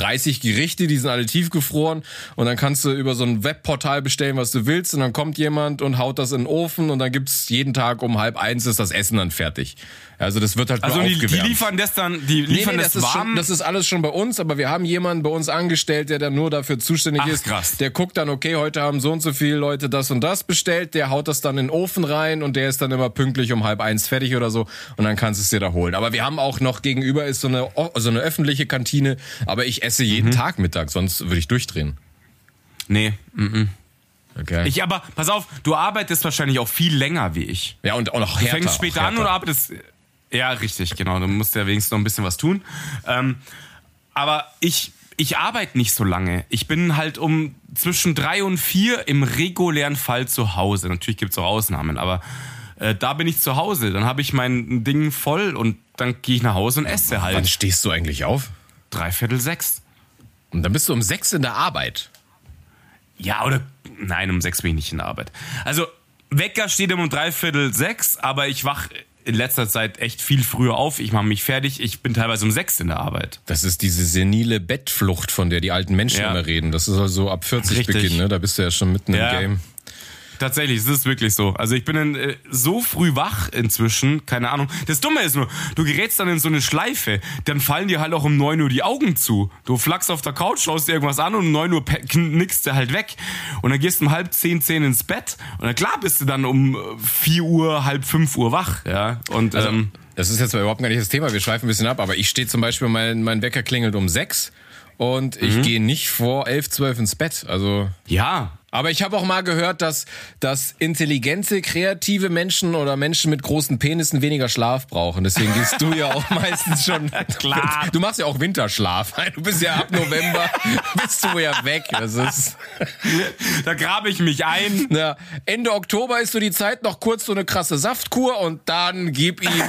30 Gerichte, die sind alle tiefgefroren und dann kannst du über so ein Webportal bestellen, was du willst und dann kommt jemand und haut das in den Ofen und dann gibt's jeden Tag um halb eins ist das Essen dann fertig. Also das wird halt Also nur die, die aufgewärmt. liefern das dann, die Nee, liefern nee, das, das, ist warm. schon, das ist alles schon bei uns, aber wir haben jemanden bei uns angestellt, der dann nur dafür zuständig Ach, ist. krass. Der guckt dann, okay, heute haben so und so viele Leute das und das bestellt, der haut das dann in den Ofen rein und der ist dann immer pünktlich um halb eins fertig oder so und dann kannst du es dir da holen. Aber wir haben auch noch gegenüber ist so eine, so eine öffentliche Kantine, aber ich esse Mhm. jeden Tag Mittag, sonst würde ich durchdrehen. nee. Okay. Ich aber, pass auf, du arbeitest wahrscheinlich auch viel länger wie ich. ja, und auch noch Du härter. fängst später an oder arbeitest. Ja, richtig, genau. Du musst ja wenigstens noch ein bisschen was tun. Ähm, aber ich, ich arbeite nicht so lange. Ich bin halt um zwischen drei und vier im regulären Fall zu Hause. Natürlich gibt's auch Ausnahmen, aber äh, da bin ich zu Hause. Dann habe ich mein Ding voll und dann gehe ich nach Hause und esse Wann halt. stehst du eigentlich auf? Dreiviertel sechs. Und dann bist du um sechs in der Arbeit. Ja, oder nein, um sechs bin ich nicht in der Arbeit. Also, Wecker steht um dreiviertel sechs, aber ich wach in letzter Zeit echt viel früher auf. Ich mache mich fertig. Ich bin teilweise um sechs in der Arbeit. Das ist diese senile Bettflucht, von der die alten Menschen Ja. immer reden. Das ist also ab 40 Richtig. Beginn, ne? Da bist du ja schon mitten Ja. im Game. Tatsächlich, es ist wirklich so. Also ich bin in, äh, so früh wach inzwischen, keine Ahnung. Das Dumme ist nur, du gerätst dann in so eine Schleife, dann fallen dir halt auch um 9 Uhr die Augen zu. Du flachst auf der Couch, schaust dir irgendwas an und um 9 Uhr knickst du halt weg. Und dann gehst du um halb zehn, zehn ins Bett und dann klar bist du dann um äh, 4 Uhr, halb 5 Uhr wach. Ja, und ähm, Das ist jetzt überhaupt gar nicht das Thema, wir schweifen ein bisschen ab, aber ich stehe zum Beispiel, mein, mein Wecker klingelt um sechs und Mhm. ich gehe nicht vor elf, zwölf ins Bett. Also. ja, Aber ich habe auch mal gehört, dass, dass intelligente, kreative Menschen oder Menschen mit großen Penissen weniger Schlaf brauchen. Deswegen gehst du ja auch meistens schon. Klar. Du machst ja auch Winterschlaf. Du bist ja ab November bist du ja weg. Das ist. da grabe ich mich ein. Ja, Ende Oktober ist so die Zeit, noch kurz so eine krasse Saftkur und dann gib ihm.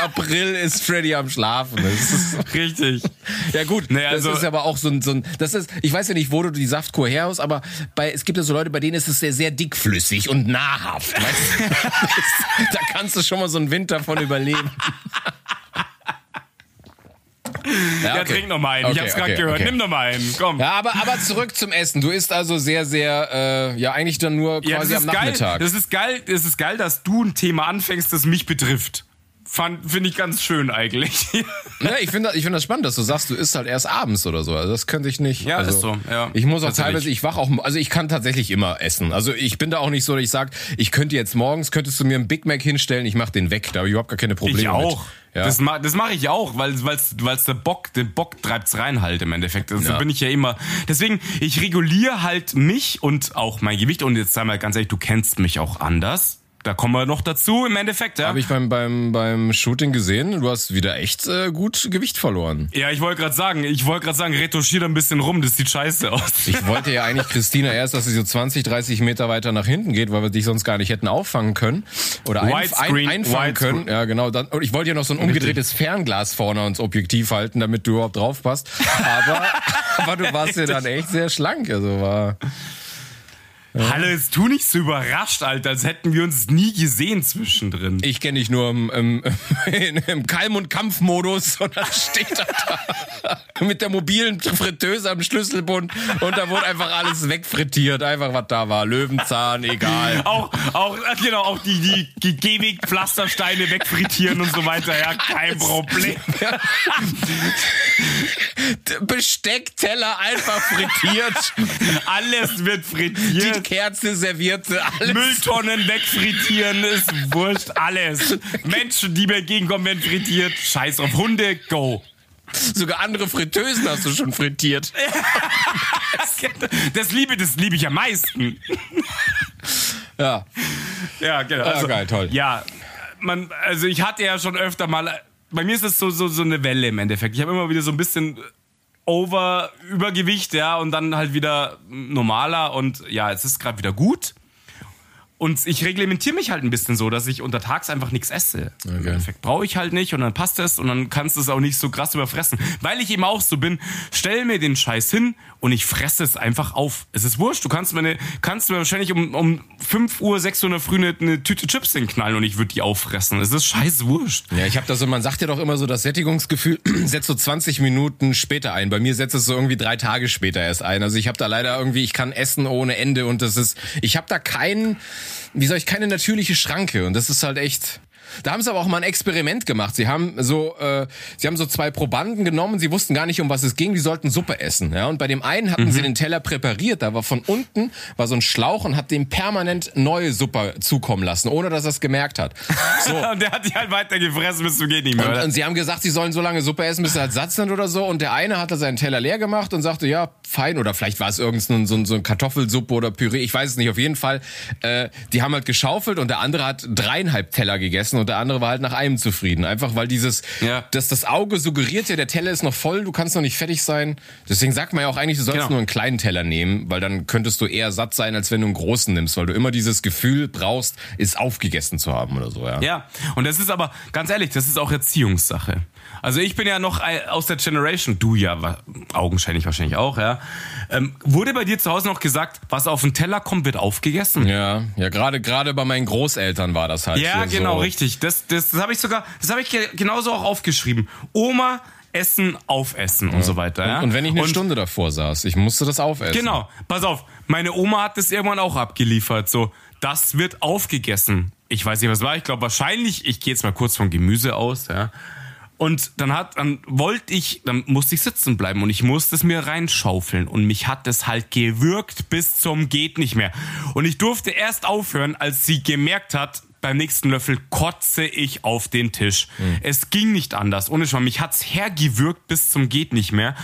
April ist Freddy am Schlafen. Das ist, Richtig. ja gut, also- das ist aber auch so ein, so ein, das ist, ich weiß ja nicht, wo du die Saftkur her hast, aber bei, es gibt ja so Leute, bei denen ist es sehr, sehr dickflüssig und nahrhaft. Weißt da kannst du schon mal so einen Winter von überleben. Ja, okay. trink noch mal einen. ich Okay, hab's gerade okay, gehört. Nimm noch mal einen. Komm. Ja, aber, aber zurück zum Essen. Du isst also sehr, sehr, äh, ja, eigentlich dann nur Ja, quasi das am ist geil. Nachmittag. Das ist geil. Das ist geil, dass du ein Thema anfängst, das mich betrifft. Finde ich ganz schön eigentlich. Ja, ich finde ich finde das spannend, dass du sagst, du isst halt erst abends oder so. Also das könnte ich nicht. Ja, also, ist so, ja. Ich muss auch teilweise, ich wach auch, also ich kann tatsächlich immer essen. Also ich bin da auch nicht so, dass ich sage, ich könnte jetzt morgens, könntest du mir einen Big Mac hinstellen, ich mach den weg. Da habe ich überhaupt gar keine Probleme ich auch. mit. Ja. Das, ma das mache ich auch, weil weil's, weil's der Bock, den Bock treibt's rein halt im Endeffekt. Also Ja. bin ich ja immer. Deswegen, ich reguliere halt mich und auch mein Gewicht. Und jetzt sei mal ganz ehrlich, du kennst mich auch anders. Da kommen wir noch dazu im Endeffekt, ja. Habe ich beim, beim, beim Shooting gesehen. Du hast wieder echt äh, gut Gewicht verloren. Ja, ich wollte gerade sagen, ich wollte gerade sagen, retuschier da ein bisschen rum, das sieht scheiße aus. Ich wollte ja eigentlich Christina erst, dass sie so 20, 30 Meter weiter nach hinten geht, weil wir dich sonst gar nicht hätten auffangen können. Oder ein, ein, einfangen können. Ja, genau. Dann, und ich wollte ja noch so ein umgedrehtes Fernglas vorne ans Objektiv halten, damit du überhaupt drauf passt. Aber, aber du warst ja dann echt sehr schlank. Also war. Hallo, jetzt tu nicht so überrascht, Alter, als hätten wir uns nie gesehen zwischendrin. Ich kenne dich nur im, im, im Kalm- und Kampfmodus und dann steht er da mit der mobilen Fritteuse am Schlüsselbund und da wurde einfach alles wegfrittiert, einfach was da war. Löwenzahn, egal. Auch, auch, genau, auch die, die, die Gehweg-Pflastersteine wegfrittieren und so weiter, ja, kein Problem. Besteckteller einfach frittiert, Alles wird die frittiert. Kerze servierte, alles. Mülltonnen wegfrittieren, ist wurscht, alles. Menschen, die mir entgegenkommen, werden frittiert. Scheiß auf Hunde, go. Sogar andere Fritteusen hast du schon frittiert. Das liebe, das liebe ich am meisten. Ja. Ja, genau. Ah, geil, toll. Ja, man, also ich hatte ja schon öfter mal, bei mir ist es so, so, so eine Welle im Endeffekt. Ich habe immer wieder so ein bisschen over Übergewicht, ja, und dann halt wieder normaler und ja, es ist gerade wieder gut. Und ich reglementiere mich halt ein bisschen so, dass ich untertags einfach nichts esse. Im Endeffekt brauche ich halt nicht und dann passt es und dann kannst du es auch nicht so krass überfressen. Weil ich eben auch so bin, stell mir den Scheiß hin und ich fresse es einfach auf. Es ist wurscht, du kannst mir, eine, kannst mir wahrscheinlich um, um 5 Uhr, 6 Uhr in der Früh eine, eine Tüte Chips hinknallen und ich würde die auffressen. Es ist scheiß wurscht. Ja, ich habe da so, man sagt ja doch immer so, das Sättigungsgefühl setzt so 20 Minuten später ein. Bei mir setzt es so irgendwie drei Tage später erst ein. Also ich habe da leider irgendwie, ich kann essen ohne Ende und das ist, ich habe da keinen, wie soll ich, keine natürliche Schranke und das ist halt echt. Da haben sie aber auch mal ein Experiment gemacht. Sie haben so, äh, sie haben so zwei Probanden genommen. Sie wussten gar nicht, um was es ging. Die sollten Suppe essen. Ja, und bei dem einen hatten sie den Teller präpariert. Da war von unten war so ein Schlauch und hat dem permanent neue Suppe zukommen lassen, ohne dass er es gemerkt hat. So. Und der hat die halt weiter gefressen, bis zum geht nicht mehr. Und, und sie haben gesagt, sie sollen so lange Suppe essen, bis sie halt satt sind oder so. Und der eine hatte seinen Teller leer gemacht und sagte, ja, fein. Oder vielleicht war es irgendein so, so eine Kartoffelsuppe oder Püree. Ich weiß es nicht. Auf jeden Fall, äh, die haben halt geschaufelt und der andere hat dreieinhalb Teller gegessen und der andere war halt nach einem zufrieden. Einfach weil dieses, Ja. dass das Auge suggeriert ja, der Teller ist noch voll, du kannst noch nicht fertig sein. Deswegen sagt man ja auch eigentlich, du sollst Genau. nur einen kleinen Teller nehmen, weil dann könntest du eher satt sein, als wenn du einen großen nimmst, weil du immer dieses Gefühl brauchst, es aufgegessen zu haben oder so, ja. Ja, und das ist aber, ganz ehrlich, das ist auch Erziehungssache. Also ich bin ja noch aus der Generation, du ja augenscheinlich wahrscheinlich auch, ja. Ähm, wurde bei dir zu Hause noch gesagt, was auf den Teller kommt, wird aufgegessen? Ja, ja, gerade gerade bei meinen Großeltern war das halt. Ja, genau, so. richtig. Das, das, das habe ich sogar, das habe ich ge- genauso auch aufgeschrieben. Oma, Essen, Aufessen und so weiter. Ja? Und wenn ich eine Und- Stunde davor saß, ich musste das aufessen. Genau, pass auf, meine Oma hat das irgendwann auch abgeliefert. So, das wird aufgegessen. Ich weiß nicht, was war. Ich glaube wahrscheinlich, ich gehe jetzt mal kurz vom Gemüse aus, ja. Und dann hat, dann wollte ich, dann musste ich sitzen bleiben und ich musste es mir reinschaufeln und mich hat es halt gewürgt bis zum geht nicht mehr. Und ich durfte erst aufhören, als sie gemerkt hat, beim nächsten Löffel kotze ich auf den Tisch. Es ging nicht anders. Ohne Schwamm. Mich hat's hergewürgt bis zum geht nicht mehr.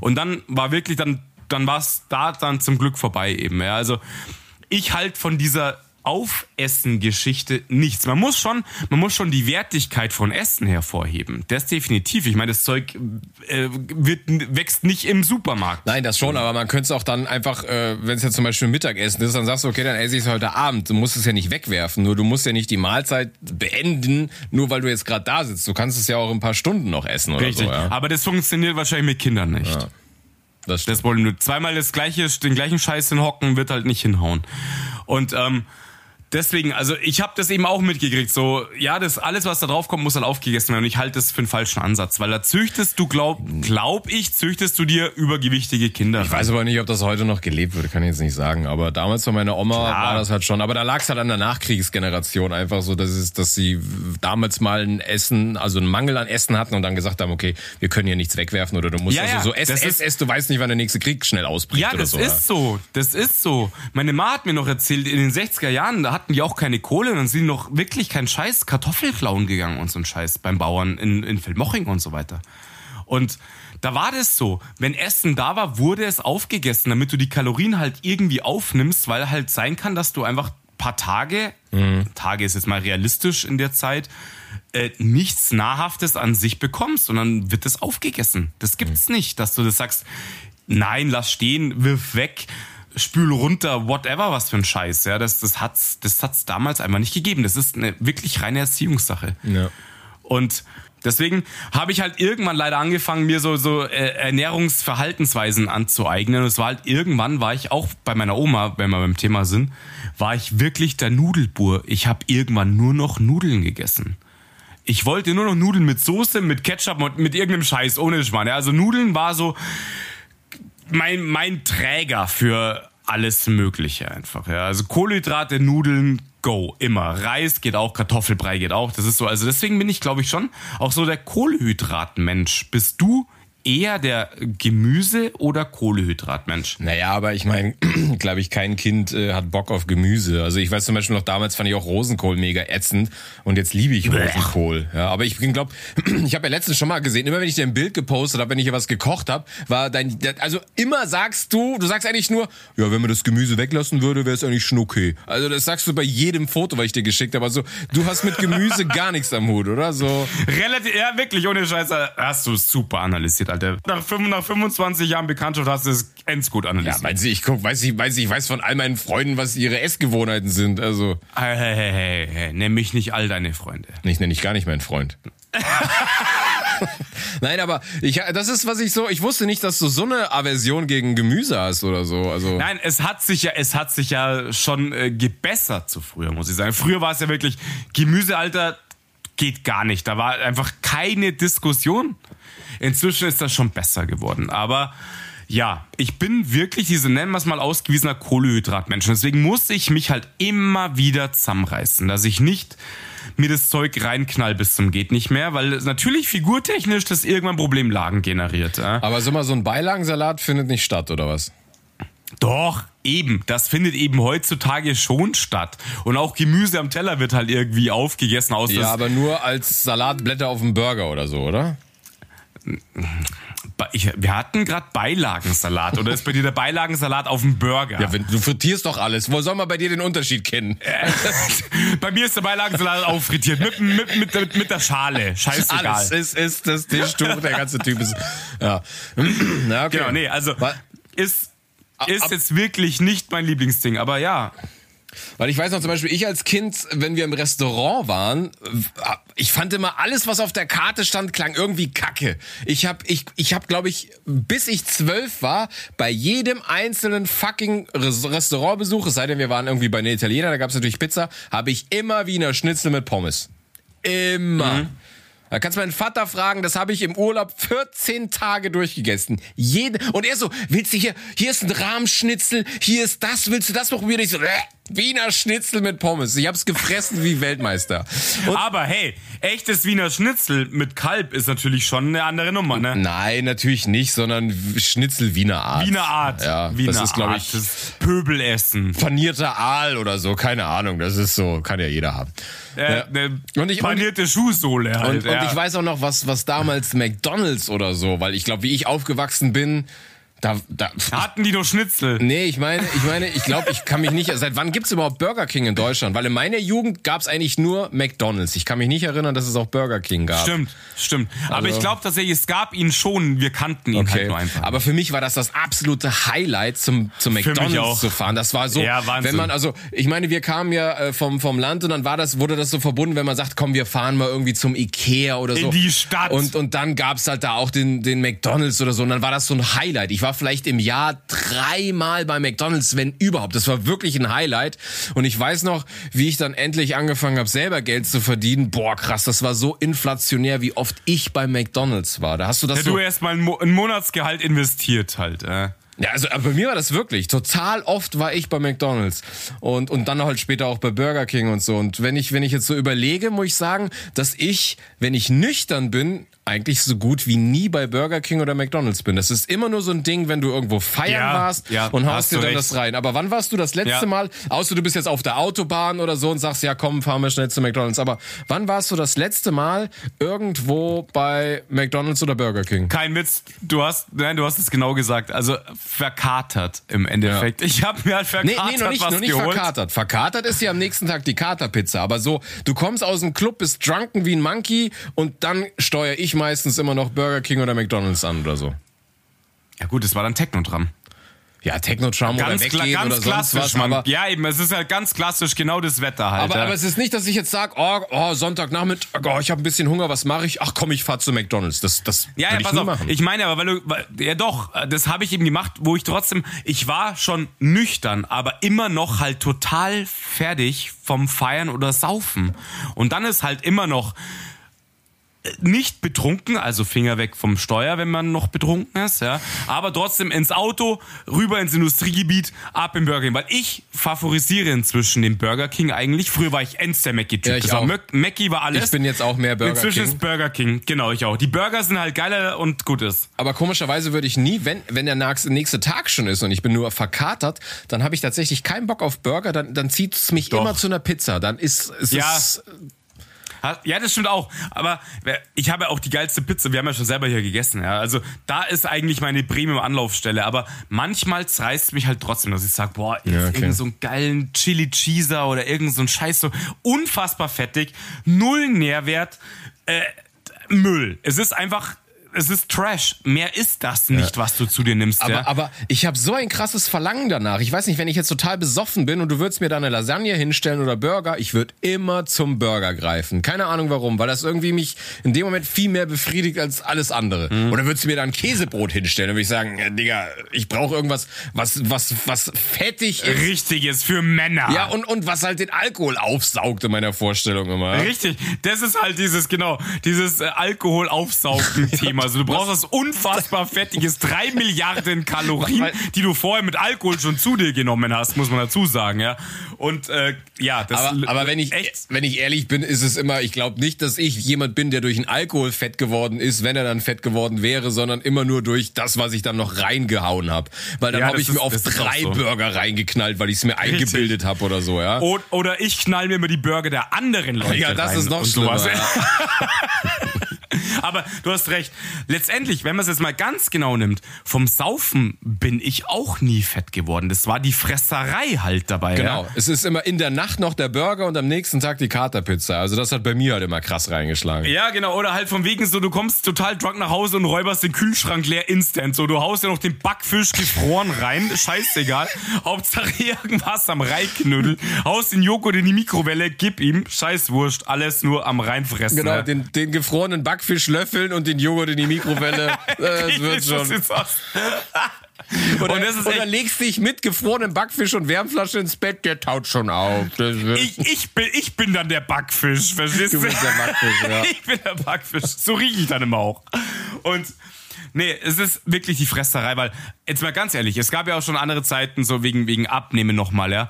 Und dann war wirklich dann, dann war's da dann zum Glück vorbei eben. Ja. Also ich halt von dieser Aufessen-Geschichte nichts. Man muss schon, man muss schon die Wertigkeit von Essen hervorheben. Das definitiv. Ich meine, das Zeug äh, wird, wächst nicht im Supermarkt. Nein, das schon, aber man könnte es auch dann einfach, äh, wenn es jetzt zum Beispiel Mittagessen ist, dann sagst du, okay, dann esse ich es heute Abend. Du musst es ja nicht wegwerfen, nur du musst ja nicht die Mahlzeit beenden, nur weil du jetzt gerade da sitzt. Du kannst es ja auch in ein paar Stunden noch essen oder Richtig. so. Ja. Aber das funktioniert wahrscheinlich mit Kindern nicht. Das stimmt. Das wollen nur zweimal das gleiche, den gleichen Scheiß hinhocken, wird halt nicht hinhauen. Und ähm, deswegen, also ich habe das eben auch mitgekriegt. So, ja, das alles, was da drauf kommt, muss dann aufgegessen werden. Und ich halte das für einen falschen Ansatz, weil da züchtest du, glaub, glaub ich, züchtest du dir übergewichtige Kinder. Ich weiß aber nicht, ob das heute noch gelebt wird, kann ich jetzt nicht sagen. Aber damals bei meiner Oma Klar. war das halt schon. Aber da lag es halt an der Nachkriegsgeneration einfach so, dass, es, dass sie damals mal ein Essen, also einen Mangel an Essen hatten und dann gesagt haben, okay, wir können hier nichts wegwerfen oder du musst Ja, also ja, so ess, das ess, ist- ess, du weißt nicht, wann der nächste Krieg schnell ausbricht Ja, oder das so. ist so. Das ist so. Meine Ma hat mir noch erzählt, in den 60er Jahren, da hatten die auch keine Kohle und dann sind noch wirklich kein Scheiß Kartoffelklauen gegangen und so ein Scheiß beim Bauern in, in Feldmoching und so weiter. Und da war das so, wenn Essen da war, wurde es aufgegessen, damit du die Kalorien halt irgendwie aufnimmst, weil halt sein kann, dass du einfach paar Tage, Tage ist jetzt mal realistisch in der Zeit, äh, nichts Nahrhaftes an sich bekommst und dann wird das aufgegessen. Das gibt's nicht, dass du das sagst, nein, lass stehen, wirf weg, spül runter, whatever, was für ein Scheiß. Ja, das, das hat's, das hat's damals einfach nicht gegeben. Das ist eine wirklich reine Erziehungssache. Ja. Und deswegen habe ich halt irgendwann leider angefangen, mir so, so äh, Ernährungsverhaltensweisen anzueignen. Und es war halt irgendwann, war ich auch bei meiner Oma, wenn wir beim Thema sind, war ich wirklich der Nudelbur. Ich habe irgendwann nur noch Nudeln gegessen. Ich wollte nur noch Nudeln mit Soße, mit Ketchup und mit irgendeinem Scheiß, ohne Schmarrn. Ja, also Nudeln war so mein, mein Träger für alles Mögliche einfach. Ja. Also Kohlenhydrate, Nudeln, go, immer. Reis geht auch, Kartoffelbrei geht auch. Das ist so, also deswegen bin ich, glaube ich, schon auch so der Kohlenhydratmensch. Bist du eher der Gemüse- oder Kohlehydratmensch? Naja, aber ich meine, glaube ich, kein Kind äh, hat Bock auf Gemüse. Also ich weiß zum Beispiel noch, damals fand ich auch Rosenkohl mega ätzend und jetzt liebe ich Rosenkohl. Ja, aber ich bin, glaub, ich habe ja letztens schon mal gesehen, immer wenn ich dir ein Bild gepostet habe, wenn ich hier was gekocht habe, war dein, also immer sagst du, du sagst eigentlich nur, ja, wenn man das Gemüse weglassen würde, wäre es eigentlich schon okay. Also das sagst du bei jedem Foto, was ich dir geschickt habe. Also du hast mit Gemüse gar nichts am Hut, oder? So. Relativ, ja, wirklich, ohne Scheiße, hast du super analysiert, Alter. Nach, fünf- nach 25 Jahren Bekanntschaft hast du es ends gut Ja, analysiert. meinst du, ich guck, weiß ich, weiß ich, weiß von all meinen Freunden, was ihre Essgewohnheiten sind. Also, Hey, hey, hey, hey, nenn mich nicht all deine Freunde. ich nenne ich gar nicht meinen Freund. Nein, aber ich, das ist, was ich so, ich wusste nicht, dass du so eine Aversion gegen Gemüse hast oder so. Also, Nein, es hat sich ja, es hat sich ja schon äh, gebessert zu früher, muss ich sagen. Früher war es ja wirklich Gemüsealter geht gar nicht. Da war einfach keine Diskussion. Inzwischen ist das schon besser geworden. Aber ja, ich bin wirklich diese, nennen wir es mal, ausgewiesener Kohlehydratmensch. Und Deswegen muss ich mich halt immer wieder zusammenreißen, dass ich nicht mir das Zeug reinknall bis zum geht nicht mehr, weil es natürlich figurtechnisch das irgendwann Problemlagen generiert. Ja? aber so mal so ein Beilagensalat findet nicht statt, oder was? Doch, eben. Das findet eben heutzutage schon statt. Und auch Gemüse am Teller wird halt irgendwie aufgegessen aus. Ja, aber nur als Salatblätter auf dem Burger oder so, oder? Ich, wir hatten gerade Beilagensalat. Oder ist bei dir der Beilagensalat auf dem Burger? Ja, wenn, du frittierst doch alles. Wo soll man bei dir den Unterschied kennen? bei mir ist der Beilagensalat auffrittiert. Mit, mit, mit, mit, mit der Schale. Scheißegal. Alles ist, ist das Tischtuch, der ganze Typ ist. Ja. ja okay. Genau, nee, also Wa- ist, ab- ist jetzt wirklich nicht mein Lieblingsding. Aber ja, Weil ich weiß noch zum Beispiel, ich als Kind, wenn wir im Restaurant waren, ich fand immer alles, was auf der Karte stand, klang irgendwie kacke. Ich habe, ich, ich habe, glaube ich, bis ich zwölf war, bei jedem einzelnen fucking Res- Restaurantbesuch, es sei denn, wir waren irgendwie bei den Italienern, da gab es natürlich Pizza, habe ich immer Wiener Schnitzel mit Pommes. Immer. Da kannst du meinen Vater fragen, das habe ich im Urlaub 14 Tage durchgegessen. Jede, und er so, willst du hier, hier ist ein Rahmschnitzel, hier ist das, willst du das noch probieren? Ich so, äh, Wiener Schnitzel mit Pommes. Ich hab's gefressen wie Weltmeister. Und aber hey, echtes Wiener Schnitzel mit Kalb ist natürlich schon eine andere Nummer, ne? nein, natürlich nicht, sondern Schnitzel Wiener Art. Wiener Art. Ja, Wiener das ist, glaube ich, Das Pöbelessen. panierter Aal oder so, keine Ahnung. Das ist so, kann ja jeder haben. Äh, Ja. eine Und ich- panierte Schuhsohle halt. Und, ja. und ich weiß auch noch, was, was damals McDonalds oder so, weil ich glaube, wie ich aufgewachsen bin, da, da, Hatten die doch Schnitzel? Nee, ich meine, ich meine, ich glaube, ich kann mich nicht. Seit wann gibt's überhaupt Burger King in Deutschland? Weil in meiner Jugend gab's eigentlich nur McDonalds. Ich kann mich nicht erinnern, dass es auch Burger King gab. Stimmt, stimmt. Aber Also- ich glaube tatsächlich, es gab ihn schon, wir kannten ihn halt Okay. nur einfach. Aber für mich war das das absolute Highlight, zum, zum McDonalds zu fahren. Das war so, Ja, Wahnsinn. wenn man, also, ich meine, wir kamen ja äh, vom, vom Land und dann war das, wurde das so verbunden, wenn man sagt, komm, wir fahren mal irgendwie zum Ikea oder so. In die Stadt. Und, und dann gab's halt da auch den, den McDonalds oder so. Und dann war das so ein Highlight. Ich war vielleicht im Jahr dreimal bei McDonalds, wenn überhaupt. Das war wirklich ein Highlight. Und ich weiß noch, wie ich dann endlich angefangen habe, selber Geld zu verdienen. Boah, krass, das war so inflationär, wie oft ich bei McDonalds war. Da hast du das ja, so. du erst mal ein, Mo ein Monatsgehalt investiert halt. Äh. Ja, also bei mir war das wirklich. Total oft war ich bei McDonalds und und dann halt später auch bei Burger King und so. Und wenn ich wenn ich jetzt so überlege, muss ich sagen, dass ich, wenn ich nüchtern bin, eigentlich so gut wie nie bei Burger King oder McDonalds bin. Das ist immer nur so ein Ding, wenn du irgendwo feiern Ja, warst ja, und haust hast dir dann recht. das rein. Aber wann warst du das letzte Ja. Mal, außer du bist jetzt auf der Autobahn oder so und sagst, ja komm, fahren wir schnell zu McDonalds. Aber wann warst du das letzte Mal irgendwo bei McDonalds oder Burger King? Kein Witz, du hast, nein, du hast es genau gesagt. Also verkatert im Endeffekt. Ich habe mir halt Nee, verkatert nee, noch nicht, was noch nicht geholt. verkatert. Verkatert ist ja am nächsten Tag die Katerpizza. Aber so, du kommst aus dem Club, bist drunken wie ein Monkey und dann steuere ich meistens immer noch Burger King oder McDonalds an oder so. Ja gut, das war dann Techno-Tram. Ja, Techno-Tram oder weggehen ganz oder sonst klassisch, was. Aber, ja, eben, es ist halt ganz klassisch genau das Wetter halt. aber, ja. aber es ist nicht, dass ich jetzt sage, oh, oh, Sonntagnachmittag, oh, ich habe ein bisschen Hunger, was mache ich? Ach komm, ich fahr zu McDonalds. Das, das Ja, ja, ich pass nie auf. machen. Ich meine aber, weil du, weil, ja doch, das habe ich eben gemacht, wo ich trotzdem, ich war schon nüchtern, aber immer noch halt total fertig vom Feiern oder Saufen. Und dann ist halt immer noch nicht betrunken, also Finger weg vom Steuer, wenn man noch betrunken ist, ja, aber trotzdem ins Auto, rüber ins Industriegebiet, ab im Burger King, weil ich favorisiere inzwischen den Burger King eigentlich. Früher war ich ends der Mackie-Typ. Ja, ich das auch. Mackie war alles. ich bin jetzt auch mehr Burger Inzwischen King. ist Burger King, genau, ich auch. Die Burger sind halt geiler und gut ist. Aber komischerweise würde ich nie, wenn, wenn der nächste Tag schon ist und ich bin nur verkatert, dann habe ich tatsächlich keinen Bock auf Burger, dann, dann zieht es mich Doch. immer zu einer Pizza. Dann ist es Ja. ist, Ha- Ja, das stimmt auch. Aber wer- ich habe ja auch die geilste Pizza. Wir haben ja schon selber hier gegessen. Ja. Also da ist eigentlich meine Premium-Anlaufstelle. Aber manchmal reißt mich halt trotzdem, dass ich sage, boah, jetzt Ja, okay. irgend so einen geilen Chili Cheeser oder irgend so ein Scheiß so unfassbar fettig, null Nährwert, äh, Müll. Es ist einfach, es ist Trash. Mehr ist das nicht, was du zu dir nimmst. aber, ja. aber ich habe so ein krasses Verlangen danach. Ich weiß nicht, wenn ich jetzt total besoffen bin und du würdest mir da eine Lasagne hinstellen oder Burger, ich würde immer zum Burger greifen. Keine Ahnung warum, weil das irgendwie mich in dem Moment viel mehr befriedigt als alles andere. Mhm. Oder würdest du mir da ein Käsebrot hinstellen, dann würde ich sagen, äh, Digga, ich brauche irgendwas, was, was, was fettig ist. Richtiges für Männer. Ja, und, und was halt den Alkohol aufsaugt in meiner Vorstellung immer. Richtig, das ist halt dieses, genau, dieses äh, Alkohol-Aufsaugen-Thema. Also du brauchst was unfassbar fettiges, drei Milliarden Kalorien, die du vorher mit Alkohol schon zu dir genommen hast, muss man dazu sagen, ja. Und äh, ja, das Aber, aber wenn ich echt. wenn ich ehrlich bin, ist es immer, ich glaube nicht, dass ich jemand bin, der durch einen Alkohol fett geworden ist, wenn er dann fett geworden wäre, sondern immer nur durch das, was ich dann noch reingehauen habe. Weil dann Ja, habe ich mir ist- auf ist auch drei so. Burger reingeknallt, weil ich es mir eingebildet habe oder so, ja. O- Oder ich knall mir immer die Burger der anderen Leute Ja, das rein ist noch und schlimmer, ja. Aber du hast recht. Letztendlich, wenn man es jetzt mal ganz genau nimmt, vom Saufen bin ich auch nie fett geworden. Das war die Fresserei halt dabei. Genau. Ja? Es ist immer in der Nacht noch der Burger und am nächsten Tag die Katerpizza. Also das hat bei mir halt immer krass reingeschlagen. Ja, genau. Oder halt von wegen so, du kommst total drunk nach Hause und räuberst den Kühlschrank leer instant. So, du haust ja noch den Backfisch gefroren rein. Scheißegal. Hauptsache irgendwas am Reinknüdel. Haust den Joghurt in die Mikrowelle, gib ihm. Scheißwurscht. Alles nur am reinfressen. Genau, ne? den, den gefrorenen Backfisch löffeln und den Joghurt in die Mikrowelle. Das wird schon. Oder, Und das ist oder legst dich mit gefrorenem Backfisch und Wärmflasche ins Bett, der taut schon auf. Ich, ich, bin, ich bin dann der Backfisch, verstehst du? Du bist der Backfisch, ja. Ich bin der Backfisch. So rieche ich dann immer auch. Und nee, es ist wirklich die Fresserei, weil, jetzt mal ganz ehrlich, es gab ja auch schon andere Zeiten, so wegen, wegen Abnehmen nochmal, ja.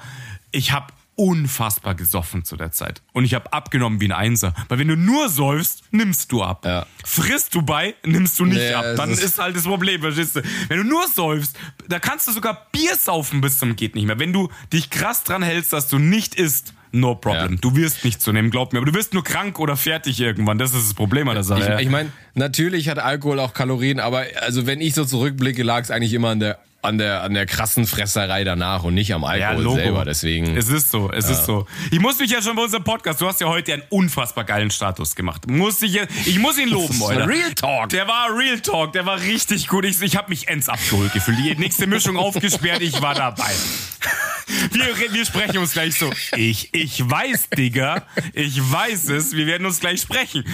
Ich habe unfassbar gesoffen zu der Zeit. Und ich habe abgenommen wie ein Einser. Weil wenn du nur säufst, nimmst du ab. Ja. Frisst du bei, nimmst du nicht Nee, ab. Dann ist- ist halt das Problem, verstehst du? Wenn du nur säufst, da kannst du sogar Bier saufen bis zum geht nicht mehr. Wenn du dich krass dran hältst, dass du nicht isst, no problem. Ja. Du wirst nicht zunehmen, glaub mir. Aber du wirst nur krank oder fertig irgendwann. Das ist das Problem an der Sache. Ich, ich meine, natürlich hat Alkohol auch Kalorien, aber also wenn ich so zurückblicke, lag es eigentlich immer an der an der an der krassen Fresserei danach und nicht am Alkohol selber. Deswegen. Es ist so, es ist so. Ich muss mich ja schon bei unserem Podcast, du hast ja heute einen unfassbar geilen Status gemacht. Muss ich, ja- ich muss ihn loben, Alter. Real Talk. Der war Real Talk, der war richtig gut. Ich, ich habe mich ends abgeholt gefühlt. Die nächste Mischung aufgesperrt, ich war dabei. Wir, wir sprechen uns gleich so. Ich, ich weiß, Digga. Ich weiß es. Wir werden uns gleich sprechen.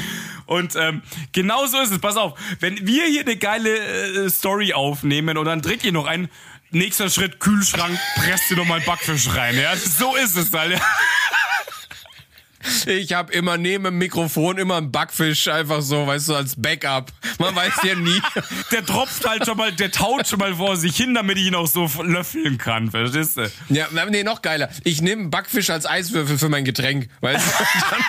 Und ähm, genau so ist es. Pass auf, wenn wir hier eine geile äh, Story aufnehmen und dann trinkt ihr noch einen, nächster Schritt, Kühlschrank, presst ihr noch mal einen Backfisch rein. Ja, so ist es halt. Ich habe immer neben dem Mikrofon immer einen Backfisch, einfach so, weißt du, als Backup. Man weiß ja nie. Der tropft halt schon mal, der taut schon mal vor sich hin, damit ich ihn auch so löffeln kann. Verstehst du? Ja, nee, noch geiler. Ich nehme Backfisch als Eiswürfel für mein Getränk, weißt du?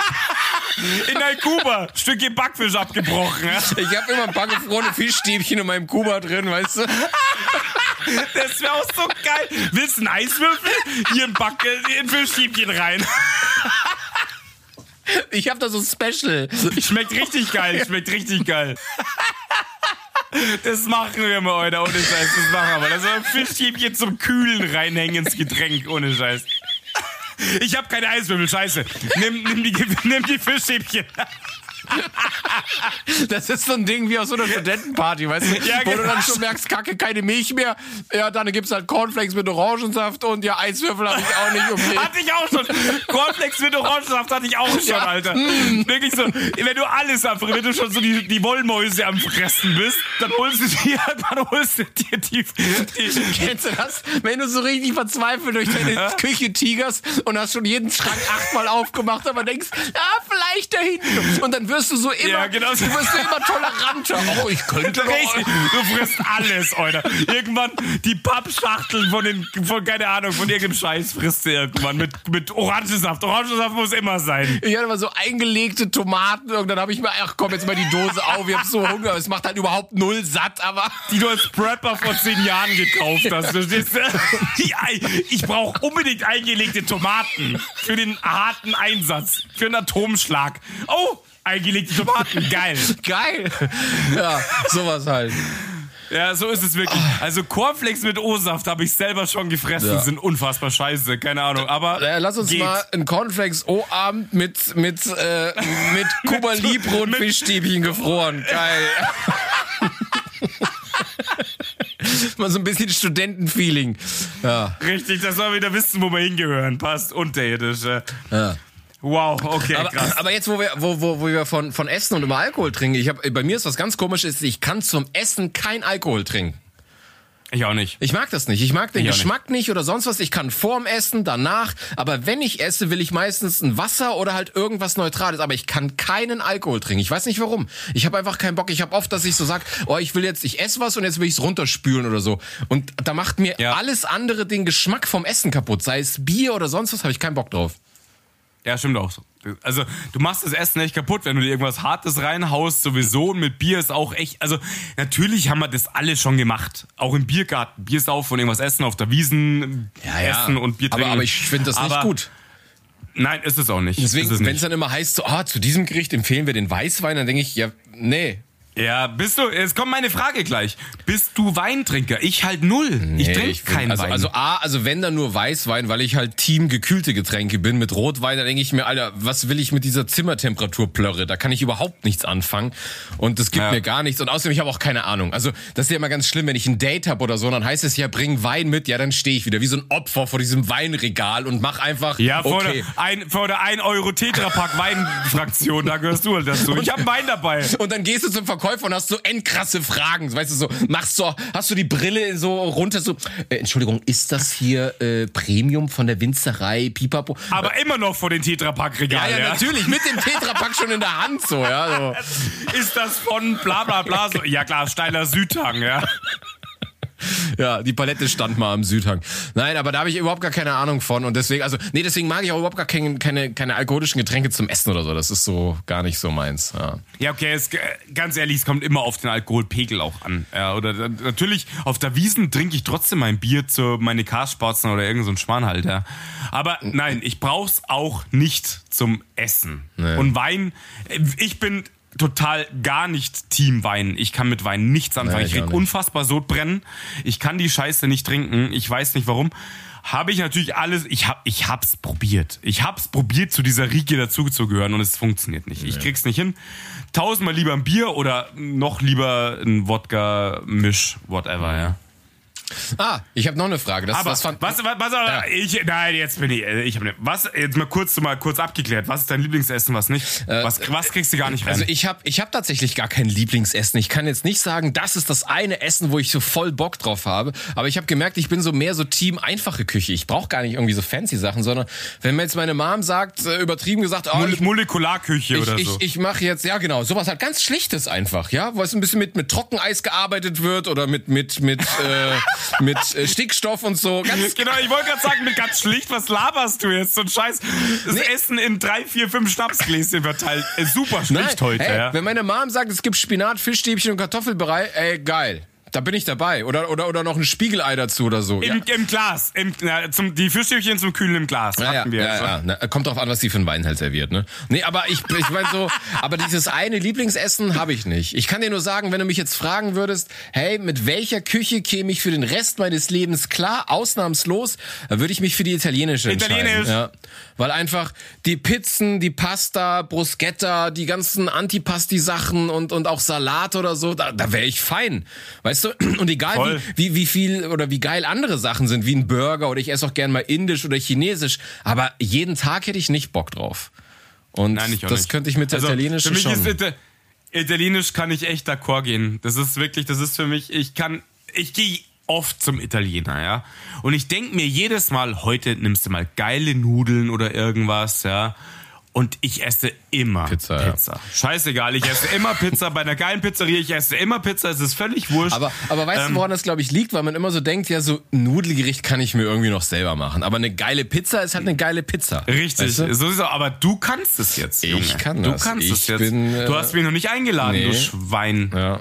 In dein Kuba. Stückchen Backfisch abgebrochen. Ja? Ich habe immer ein paar gefrorene Fischstäbchen in meinem Kuba drin, weißt du? Das wäre auch so geil. Willst du einen Eiswürfel? Hier ein Back, ein Fischstäbchen rein. Ich habe da so ein Special. Schmeckt richtig geil, schmeckt richtig geil. Das machen wir mal heute, ohne Scheiß. Das machen wir. Das ist ein Fischstäbchen zum Kühlen reinhängen ins Getränk, ohne Scheiß. Ich habe keine Eiswürfel, scheiße. Nimm, nimm, die, nimm die Fischstäbchen. Das ist so ein Ding wie aus so einer Studentenparty, weißt du? Ja, Wo du genau. dann schon merkst, kacke, keine Milch mehr. Ja, dann gibt's halt Cornflakes mit Orangensaft und ja, Eiswürfel habe ich auch nicht. Okay. Hatte ich auch schon. Cornflakes mit Orangensaft hatte ich auch schon, Ja. Alter. Wirklich so, wenn du alles am wenn du schon so die, die Wollmäuse am Fressen bist, dann holst du dir, dann holst du dir die, die Kennst du das? Wenn du so richtig verzweifelt durch deine Küche tigerst und hast schon jeden Schrank achtmal aufgemacht, aber denkst, ja, vielleicht da hinten. Und dann wirst du so immer, Ja, genau du wirst so immer toleranter. Oh, ich könnte. Richtig, du frisst alles, Alter. Irgendwann die Pappschachteln von den, von, keine Ahnung, von irgendeinem Scheiß frisst du irgendwann mit, mit Orangensaft. Orangensaft muss immer sein. Ich hatte mal so eingelegte Tomaten und dann habe ich mir, ach komm, jetzt mal die Dose auf, ich hab so Hunger. Es macht halt überhaupt null satt, aber Die du als Prepper vor zehn Jahren gekauft hast. Verstehst du? Ich brauche unbedingt eingelegte Tomaten für den harten Einsatz, für einen Atomschlag. Oh, eingelegte Tomaten, geil. geil. Ja, sowas halt. Ja, so ist es wirklich. Also Cornflakes mit O-Saft habe ich selber schon gefressen, Ja. sind unfassbar scheiße, keine Ahnung. Aber Äh, lass uns geht. mal einen Cornflakes O-Abend mit, mit, äh, mit Cuba Libre und Fischstäbchen gefroren. Geil. mal so ein bisschen Studentenfeeling. Ja. Richtig, dass wir wieder wissen, wo wir hingehören. Passt unterirdisch. äh. ja. Wow, okay, Aber, krass. aber jetzt, wo wir, wo, wo, wo wir von, von Essen und immer Alkohol trinken, ich hab, bei mir ist was ganz komisches, ich kann zum Essen kein Alkohol trinken. Ich auch nicht. Ich mag das nicht. Ich mag den Ich Geschmack nicht. oder sonst was. Ich kann vorm Essen, danach. Aber wenn ich esse, will ich meistens ein Wasser oder halt irgendwas Neutrales. Aber ich kann keinen Alkohol trinken. Ich weiß nicht warum. Ich habe einfach keinen Bock. Ich habe oft, dass ich so sag, oh, ich will jetzt, ich esse was und jetzt will ich es runterspülen oder so. Und da macht mir Ja. alles andere den Geschmack vom Essen kaputt. Sei es Bier oder sonst was, habe ich keinen Bock drauf. Ja, stimmt auch so. Also, du machst das Essen echt kaputt, wenn du dir irgendwas Hartes reinhaust, sowieso. Und mit Bier ist auch echt, also, natürlich haben wir das alle schon gemacht. Auch im Biergarten. Bier saufen und irgendwas essen, auf der Wiesen essen und Bier aber, trinken. aber ich finde das nicht Aber gut. Nein, ist es auch nicht. Deswegen, wenn es dann immer heißt, so, ah, zu diesem Gericht empfehlen wir den Weißwein, dann denke ich, ja, nee. Ja, bist du, jetzt kommt meine Frage gleich. Bist du Weintrinker? Ich halt null. ich Nee, trinke ich bin- keinen also, Wein. Also A, also wenn dann nur Weißwein, weil ich halt Team gekühlte Getränke bin. Mit Rotwein, da denke ich mir, Alter, was will ich mit dieser Zimmertemperaturplörre? Da kann ich überhaupt nichts anfangen. Und das gibt Ja. mir gar nichts. Und außerdem, ich habe auch keine Ahnung. Also das ist ja immer ganz schlimm, wenn ich ein Date habe oder so, dann heißt es ja, bring Wein mit. Ja, dann stehe ich wieder wie so ein Opfer vor diesem Weinregal und mach einfach, ja, vor, okay. der, ein, vor der 1 Euro Tetrapack Weinfraktion, da gehörst du halt dazu. Ich habe Wein dabei. Und dann gehst du zum Verkäufer und hast so endkrasse Fragen. Weißt du, so, machst so, hast du die Brille so runter, so, äh, Entschuldigung, ist das hier äh, Premium von der Winzerei Pipapo? Aber immer noch vor den Ja, Tetrapack-Regalen. ja, natürlich, mit dem Tetrapack schon in der Hand, so, ja, so. Ist das von bla bla bla? So, ja klar, steiler Südhang, ja. Ja, die Palette stand mal am Südhang. Nein, aber da habe ich überhaupt gar keine Ahnung von und deswegen, also, nee, deswegen mag ich auch überhaupt gar keine, keine, keine alkoholischen Getränke zum Essen oder so. Das ist so gar nicht so meins, ja. Ja, okay, es, äh, ganz ehrlich, es kommt immer auf den Alkoholpegel auch an. Ja, oder natürlich, auf der Wiesen trinke ich trotzdem mein Bier zu meine Karspatzen oder irgend so ein Schwan halt, ja. Aber nein, ich brauch's auch nicht zum Essen. Nee. Und Wein, äh, ich bin total gar nicht Team Wein. Ich kann mit Wein nichts anfangen. Nee, ich krieg unfassbar Sodbrennen. Ich kann die Scheiße nicht trinken. Ich weiß nicht warum. Habe ich natürlich alles, ich hab, ich hab's probiert. Ich hab's probiert, zu dieser Riege dazuzugehören und es funktioniert nicht. Ich krieg's nicht hin. Tausendmal lieber ein Bier oder noch lieber ein Wodka-Misch, whatever, ja. Ah, ich habe noch eine Frage. Das, Aber das fand, was, was, was ich, nein, jetzt bin ich, äh, ich habe ne, was, jetzt mal kurz, mal kurz abgeklärt. Was ist dein Lieblingsessen, was nicht? was, was kriegst du gar nicht rein? Also ich habe ich hab tatsächlich gar kein Lieblingsessen. Ich kann jetzt nicht sagen, das ist das eine Essen, wo ich so voll Bock drauf habe. Aber ich habe gemerkt, ich bin so mehr so Team einfache Küche. Ich brauche gar nicht irgendwie so fancy Sachen, sondern wenn mir jetzt meine Mom sagt, äh, übertrieben gesagt, oh, Mole- ich, Molekularküche ich, oder ich, so. ich mache jetzt, ja genau, sowas halt ganz Schlichtes einfach, ja, wo es ein bisschen mit, mit Trockeneis gearbeitet wird oder mit, mit, mit, äh, mit äh, Stickstoff und so. Ganz, Genau, ich wollte gerade sagen, mit ganz schlicht, was laberst du jetzt? So ein Scheiß. Das Essen in drei, vier, fünf Schnapsgläschen verteilt. Äh, super schlicht heute, hey, ja. Wenn meine Mom sagt, es gibt Spinat, Fischstäbchen und Kartoffelbrei, ey, geil. Da bin ich dabei. Oder, oder, oder noch ein Spiegelei dazu oder so. Im, im Glas. Im, na, zum, die Fischstäbchen zum Kühlen im Glas. Ja, ja, hatten wir. ja, ja. Na, kommt drauf an, was die für einen Wein halt serviert, ne? Nee, aber ich, ich meine so, aber dieses eine Lieblingsessen habe ich nicht. Ich kann dir nur sagen, wenn du mich jetzt fragen würdest, hey, mit welcher Küche käme ich für den Rest meines Lebens klar, ausnahmslos, dann würde ich mich für die italienische entscheiden. Italienisch. Ja. Weil einfach die Pizzen, die Pasta, Bruschetta, die ganzen Antipasti-Sachen und, und auch Salat oder so, da, da wäre ich fein. Weißt du? Und egal Voll. wie, wie, wie viel oder wie geil andere Sachen sind, wie ein Burger oder ich esse auch gern mal indisch oder chinesisch, aber jeden Tag hätte ich nicht Bock drauf. Und Nein, das nicht. könnte ich mit der Also, italienischen für mich schon. ist Ita Italienisch kann ich echt d'accord gehen. Das ist wirklich, das ist für mich, ich kann, ich gehe oft zum Italiener, ja. Und ich denk mir jedes Mal, heute nimmst du mal geile Nudeln oder irgendwas, ja. Und ich esse immer Pizza, Pizza. ja. Scheißegal, ich esse immer Pizza bei einer geilen Pizzeria, ich esse immer Pizza, es ist völlig wurscht. aber, aber weißt Ähm, du, woran das, glaube ich, liegt? Weil man immer so denkt, ja, so ein Nudelgericht kann ich mir irgendwie noch selber machen. Aber eine geile Pizza ist halt eine geile Pizza. Richtig, Weißt du? so ist es. Aber du kannst es jetzt, Ich Junge. kann du das. kannst Ich es jetzt. bin, äh, du hast mich noch nicht eingeladen, du nee. Schwein. Ja.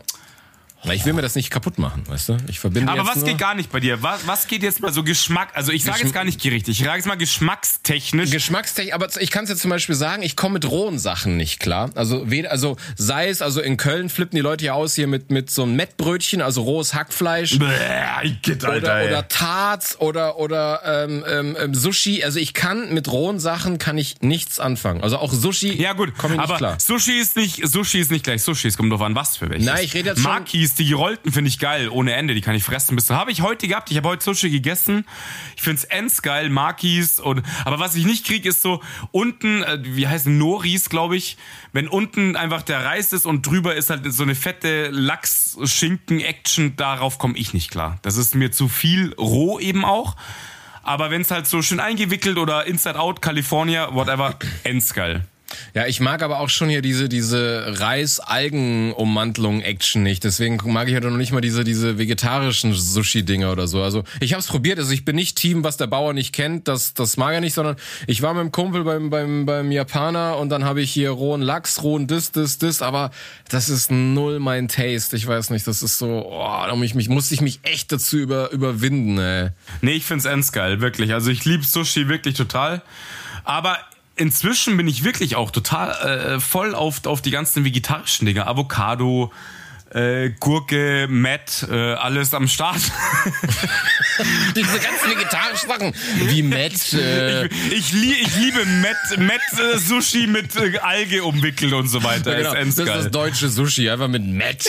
Weil ich will mir das nicht kaputt machen, weißt du? Ich verbinde Aber was geht gar nicht bei dir? Was, was geht jetzt mal so Geschmack? Also ich sage jetzt gar nicht gerichtet, ich sage jetzt mal geschmackstechnisch. Geschmackstechnisch, aber ich kann es jetzt zum Beispiel sagen, ich komme mit rohen Sachen nicht klar. Also weder, also sei es, also in Köln flippen die Leute ja aus hier mit mit so einem Mettbrötchen, also rohes Hackfleisch. Bäh, Igitt, Alter, oder, ey. oder Tarts oder oder ähm, ähm, ähm, Sushi. Also ich kann mit rohen Sachen kann ich nichts anfangen. Also auch Sushi. ja gut, komme ich nicht aber klar. Sushi ist nicht Sushi ist nicht gleich Sushi, es kommt drauf an, was für welches. Nein, ich rede jetzt schon- Die gerollten finde ich geil, ohne Ende, die kann ich fressen bis habe ich heute gehabt. Ich habe heute Sushi gegessen. Ich find's ends geil, Makis und aber was ich nicht krieg ist so unten, äh, wie heißen Noris, glaube ich, wenn unten einfach der Reis ist und drüber ist halt so eine fette Lachs-Schinken-Action, darauf komme ich nicht klar. Das ist mir zu viel roh eben auch. Aber wenn's halt so schön eingewickelt oder Inside Out, California, whatever, ends geil. Ja, ich mag aber auch schon hier diese, diese Reis-Algen-Ummantelung-Action nicht. Deswegen mag ich ja noch nicht mal diese, diese vegetarischen Sushi-Dinger oder so. Also ich habe es probiert. Also ich bin nicht Team, was der Bauer nicht kennt. Das, das mag er nicht, sondern ich war mit dem Kumpel beim, beim, beim Japaner und dann habe ich hier rohen Lachs, rohen dis, dis, dis. Aber das ist null mein Taste. Ich weiß nicht, das ist so, oh, da muss ich mich, musste ich mich echt dazu über, überwinden, ey. Nee, ich find's ends geil, wirklich. Also ich liebe Sushi wirklich total. Aber inzwischen bin ich wirklich auch total äh, voll auf, auf die ganzen vegetarischen Dinge. Avocado, äh, Gurke, Matt, äh, alles am Start. Diese ganzen vegetarischen Sachen, wie Matt, äh, ich, lie ich liebe Matt, Matt äh, Sushi mit äh, Alge umwickelt und so weiter. ja, genau, ist das ist das deutsche Sushi, einfach mit Matt.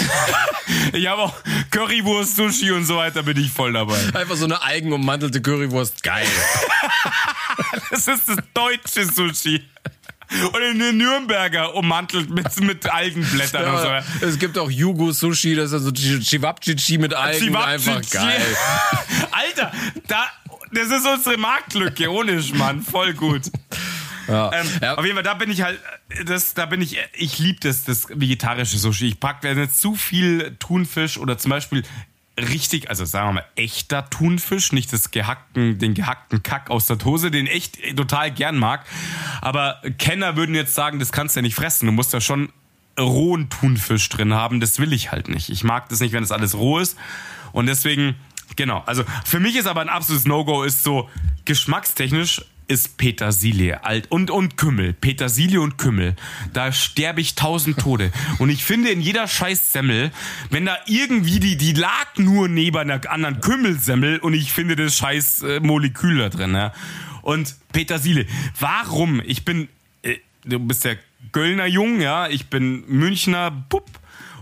Ich habe auch Currywurst, Sushi und so weiter, bin ich voll dabei. Einfach so eine eigenummantelte Currywurst. Geil. Das ist das deutsche Sushi. Und eine Nürnberger ummantelt mit, mit Algenblättern und so. Ja, es gibt auch Yugo Sushi, das ist also Chivapchichi mit Algen. Einfach geil. Alter, da, das ist unsere Marktlücke, ohne Schmann, voll gut. Ja. Ähm, Ja. Auf jeden Fall, da bin ich halt, das, da bin ich, ich liebe das, das vegetarische Sushi. Ich pack da nicht zu viel Thunfisch oder zum Beispiel richtig, also sagen wir mal, echter Thunfisch, nicht das gehackten, den gehackten Kack aus der Dose, den ich total gern mag. Aber Kenner würden jetzt sagen, das kannst du ja nicht fressen. Du musst ja schon rohen Thunfisch drin haben. Das will ich halt nicht. Ich mag das nicht, wenn das alles roh ist. Und deswegen, genau. Also für mich ist aber ein absolutes No-Go, ist so geschmackstechnisch ist Petersilie alt und und Kümmel, Petersilie und Kümmel. Da sterbe ich tausend Tode. Und ich finde in jeder scheiß Semmel, wenn da irgendwie die die lag nur neben einer anderen Kümmelsemmel und ich finde das scheiß äh, Molekül da drin, ja. Und Petersilie, warum? Ich bin äh, du bist der Göllner Jung, ja, ich bin Münchner Bub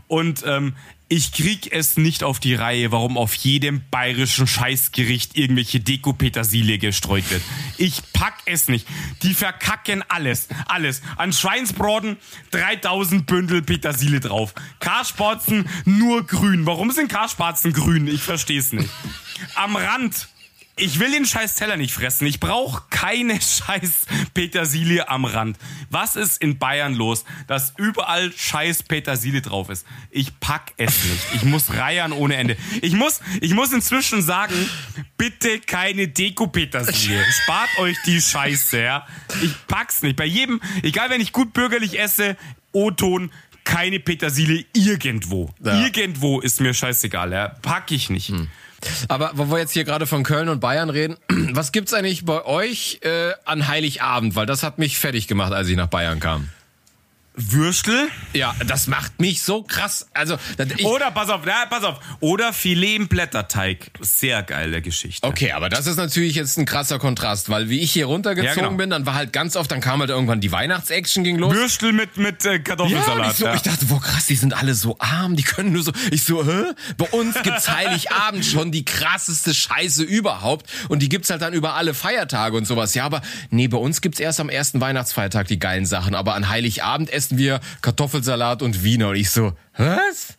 und ähm, ich krieg es nicht auf die Reihe, warum auf jedem bayerischen Scheißgericht irgendwelche Deko-Petersilie gestreut wird. Ich pack es nicht. Die verkacken alles. Alles. An Schweinsbraten 3000 Bündel Petersilie drauf. Karspatzen nur grün. Warum sind Karspatzen grün? Ich versteh's nicht. Am Rand Ich will den scheiß Teller nicht fressen. Ich brauche keine scheiß Petersilie am Rand. Was ist in Bayern los, dass überall scheiß Petersilie drauf ist? Ich pack es nicht. Ich muss reiern ohne Ende. Ich muss, ich muss inzwischen sagen, bitte keine Deko-Petersilie. Spart euch die Scheiße, ja. Ich pack's nicht. Bei jedem, egal wenn ich gut bürgerlich esse, O-Ton, keine Petersilie irgendwo. Ja. Irgendwo ist mir scheißegal, ja. Pack ich nicht. Aber wo wir jetzt hier gerade von Köln und Bayern reden, was gibt's eigentlich bei euch äh, an Heiligabend? Weil das hat mich fertig gemacht, als ich nach Bayern kam. Würstel? Ja, das macht mich so krass. Also, ich, Oder, pass auf, na, pass auf. Oder Filet im Blätterteig. Sehr geile Geschichte. Okay, aber das ist natürlich jetzt ein krasser Kontrast, weil wie ich hier runtergezogen Ja, genau. bin, dann war halt ganz oft, dann kam halt irgendwann die Weihnachtsaction ging los. Würstel mit, mit äh, Ja, Kartoffelsalat. und ich, so, ich dachte, boah krass, die sind alle so arm, die können nur so. Ich so, hä? Bei uns gibt's Heiligabend schon die krasseste Scheiße überhaupt und die gibt's halt dann über alle Feiertage und sowas. Ja, aber nee, bei uns gibt's erst am ersten Weihnachtsfeiertag die geilen Sachen, aber an Heiligabend essen wir Kartoffelsalat und Wiener und ich so, was?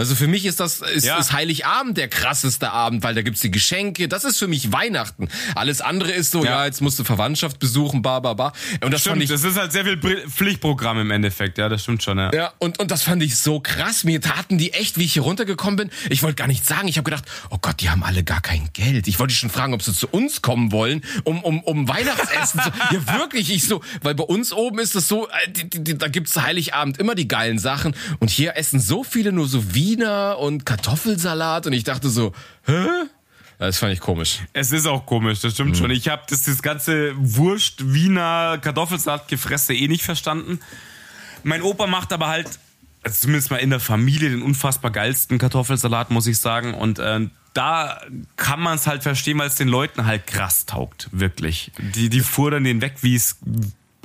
Also für mich ist das ist, Ja. ist Heiligabend der krasseste Abend, weil da gibt's die Geschenke. Das ist für mich Weihnachten. Alles andere ist so, ja, Ja. jetzt musst du Verwandtschaft besuchen, ba ba ba. Und das fand Stimmt, ich das ist halt sehr viel Pflichtprogramm im Endeffekt, ja, das stimmt schon, ja. ja, und, und das fand ich so krass. Mir taten die echt, wie ich hier runtergekommen bin. Ich wollte gar nicht sagen. Ich habe gedacht, oh Gott, die haben alle gar kein Geld. Ich wollte schon fragen, ob sie zu uns kommen wollen, um, um, um Weihnachtsessen zu. Ja, wirklich, ich so, weil bei uns oben ist es so, äh, die, die, die, da gibt's Heiligabend immer die geilen Sachen. Und hier essen so viele nur so Wiener und Kartoffelsalat. Und ich dachte so, hä? Das fand ich komisch. Es ist auch komisch, das Mhm. stimmt schon. Ich habe das, das ganze Wurst, Wiener, Kartoffelsalat gefresse eh nicht verstanden. Mein Opa macht aber halt, also zumindest mal in der Familie, den unfassbar geilsten Kartoffelsalat, muss ich sagen. Und äh, da kann man es halt verstehen, weil es den Leuten halt krass taugt, wirklich. Die, die fuhren den weg, wie es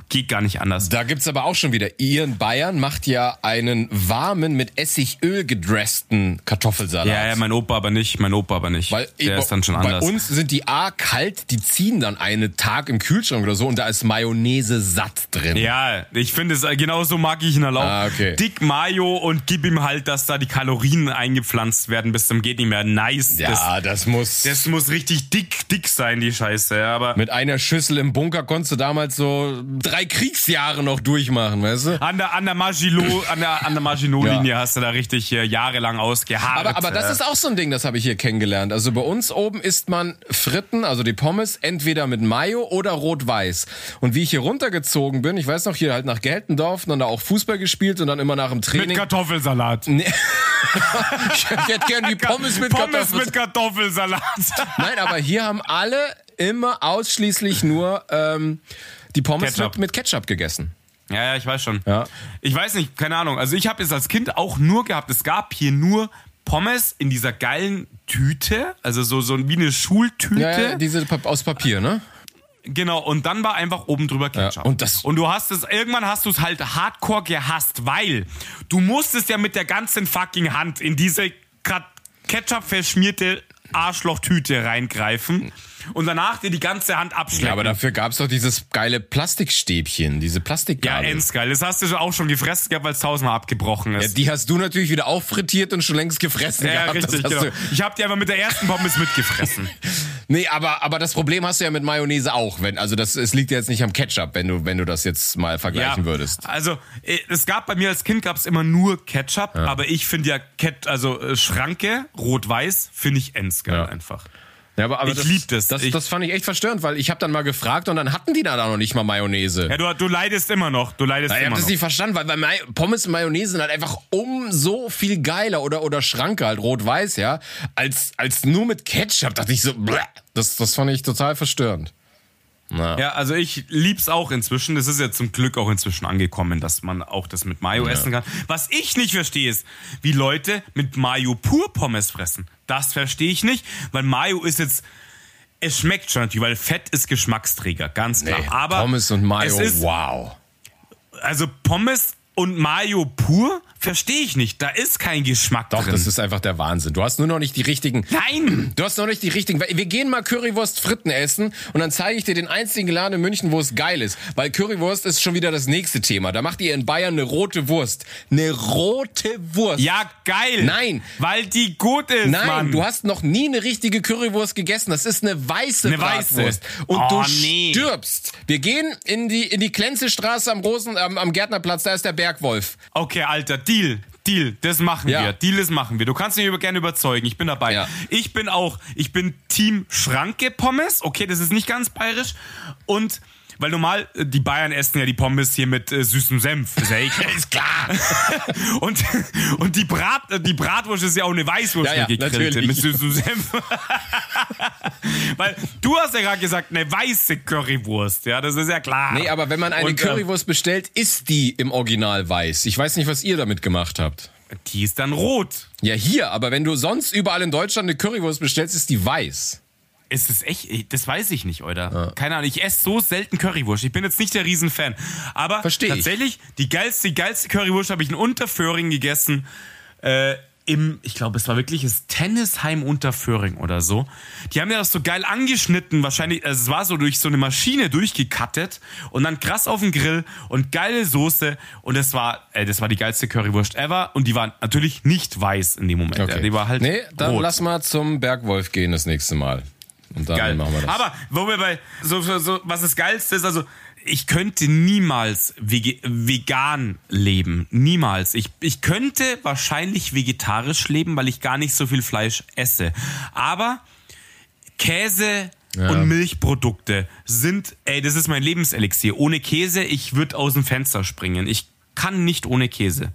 geht gar nicht anders. Da gibt's aber auch schon wieder. Ihr in Bayern macht ja einen warmen, mit Essigöl gedressten Kartoffelsalat. Ja, ja, mein Opa aber nicht, mein Opa aber nicht. Weil Der bei- ist dann schon bei anders. uns sind die A kalt, die ziehen dann einen Tag im Kühlschrank oder so und da ist Mayonnaise satt drin. Ja, ich finde es, äh, genau so mag ich ihn halt auch. Ah, okay. Dick Mayo und gib ihm halt, dass da die Kalorien eingepflanzt werden bis zum geht nicht mehr. Nice. Ja, Das, das, muss. das muss richtig dick, dick sein, die Scheiße. Aber mit einer Schüssel im Bunker konntest du damals so drei Kriegsjahre noch durchmachen, weißt du? an der, an der Maginot, an der, an der Maginot-Linie hast du da richtig äh, jahrelang ausgeharrt. Aber, aber das äh. ist auch so ein Ding, das habe ich hier kennengelernt. Also bei uns oben isst man Fritten, also die Pommes, entweder mit Mayo oder rot-weiß. Und wie ich hier runtergezogen bin, ich weiß noch, hier halt nach Geltendorf, dann da auch Fußball gespielt und dann immer nach dem mit Training. Kartoffelsalat. Nee. ich hätte gern die Pommes mit Pommes Kartoffeln. mit Kartoffelsalat. Nein, aber hier haben alle immer ausschließlich nur ähm, die Pommes Ketchup. Mit, mit Ketchup gegessen. Ja, ja, ich weiß schon. Ja. Ich weiß nicht, keine Ahnung. Also ich habe es als Kind auch nur gehabt. Es gab hier nur Pommes in dieser geilen Tüte, also so, so wie eine Schultüte. Ja, ja, diese aus Papier, ne? Genau, und dann war einfach oben drüber Ketchup. und das- und du hast es, irgendwann hast du es halt hardcore gehasst, weil du musstest ja mit der ganzen fucking Hand in diese Ketchup verschmierte Arschlochtüte reingreifen und danach dir die ganze Hand abschleppen. Ja, aber dafür gab's doch dieses geile Plastikstäbchen, diese ja, Plastikgabel. endgeil. Das hast du auch schon gefressen gehabt, weil es tausendmal abgebrochen Ja, ist. die hast du natürlich wieder auffrittiert und schon längst gefressen Ja, gehabt. Richtig, genau. Ich habe die einfach mit der ersten Pommes mitgefressen. Nee, aber, aber das Problem hast du ja mit Mayonnaise auch. Wenn, also das, es liegt ja jetzt nicht am Ketchup, wenn du, wenn du das jetzt mal vergleichen würdest. Also, äh, es gab bei mir als Kind gab's immer nur Ketchup, aber ich finde ja Ket also äh, Schranke, rot-weiß, finde ich endgeil Ja. einfach. Ja, aber, aber Ich lieb das. Das, Ich- das fand ich echt verstörend, weil ich habe dann mal gefragt und dann hatten die da noch nicht mal Mayonnaise. Ja, du, du leidest immer noch. Du leidest Ja, ich immer habe das noch. nicht verstanden, weil, weil May- Pommes und Mayonnaise sind halt einfach um so viel geiler oder, oder Schranke halt rot-weiß, ja, als, als nur mit Ketchup. Dachte ich so, bleh. das, das fand ich total verstörend. Na. Ja, also ich lieb's auch inzwischen. Das ist ja zum Glück auch inzwischen angekommen, dass man auch das mit Mayo essen kann. Was ich nicht verstehe, ist, wie Leute mit Mayo pur Pommes fressen. Das verstehe ich nicht, weil Mayo ist jetzt. Es schmeckt schon natürlich, weil Fett ist Geschmacksträger, ganz klar. Nee, Aber Pommes und Mayo, es wow. also Pommes und Mayo pur? Verstehe ich nicht. Da ist kein Geschmack Doch, drin. das ist einfach der Wahnsinn. Du hast nur noch nicht die richtigen. Nein! Du hast noch nicht die richtigen. Wir gehen mal Currywurst Fritten essen und dann zeige ich dir den einzigen Laden in München, wo es geil ist. Weil Currywurst ist schon wieder das nächste Thema. Da macht ihr in Bayern eine rote Wurst. Eine rote Wurst. Ja, geil. Nein. Weil die gut ist, Nein, Mann. du hast noch nie eine richtige Currywurst gegessen. Das ist eine weiße Eine weiße. Bratwurst. Und Oh, du nee. stirbst. Wir gehen in die, in die Klenzestraße am Rosen, am, am Gärtnerplatz. Da ist der Bergwolf. Okay, Alter, Deal. Deal, das machen Ja. wir. Deal, das machen wir. Du kannst mich über- gerne überzeugen. Ich bin dabei. Ja. Ich bin auch, ich bin Team Schranke Pommes. Okay, das ist nicht ganz bayerisch. Und, weil normal, äh, die Bayern essen ja die Pommes hier mit äh, süßem Senf. Ist ja klar. Ist klar. Und, und die, Brat, äh, die Bratwurst ist ja auch eine Weißwurst, Ja, ja, gegrillte mit süßem Senf. Weil du hast ja gerade gesagt, eine weiße Currywurst. Ja, das ist ja klar. Nee, aber wenn man eine Und, ähm, Currywurst bestellt, ist die im Original weiß. Ich weiß nicht, was ihr damit gemacht habt. Die ist dann rot. Ja, hier, aber wenn du sonst überall in Deutschland eine Currywurst bestellst, ist die weiß. Ist es echt? Das weiß ich nicht, oder? Keine Ahnung. Ich esse so selten Currywurst. Ich bin jetzt nicht der Riesenfan. Aber Versteh ich. tatsächlich, die geilste, die geilste Currywurst habe ich in Unterföhring gegessen. Äh, im, ich glaube, es war wirklich das Tennisheim Unterföhring oder so. Die haben ja das so geil angeschnitten, wahrscheinlich, also es war so durch so eine Maschine durchgekattet und dann krass auf den Grill und geile Soße und das war, äh, das war die geilste Currywurst ever und die war natürlich nicht weiß in dem Moment. Ja, die war halt nee, dann rot. lass mal zum Bergwolf gehen das nächste Mal. Und dann Geil. machen wir das. Aber wo wir bei so, so, was das geilste ist, also ich könnte niemals vegan leben, niemals. Ich ich könnte wahrscheinlich vegetarisch leben, weil ich gar nicht so viel Fleisch esse. Aber Käse Ja. und Milchprodukte sind, ey, das ist mein Lebenselixier. Ohne Käse, ich würde aus dem Fenster springen. Ich kann nicht ohne Käse.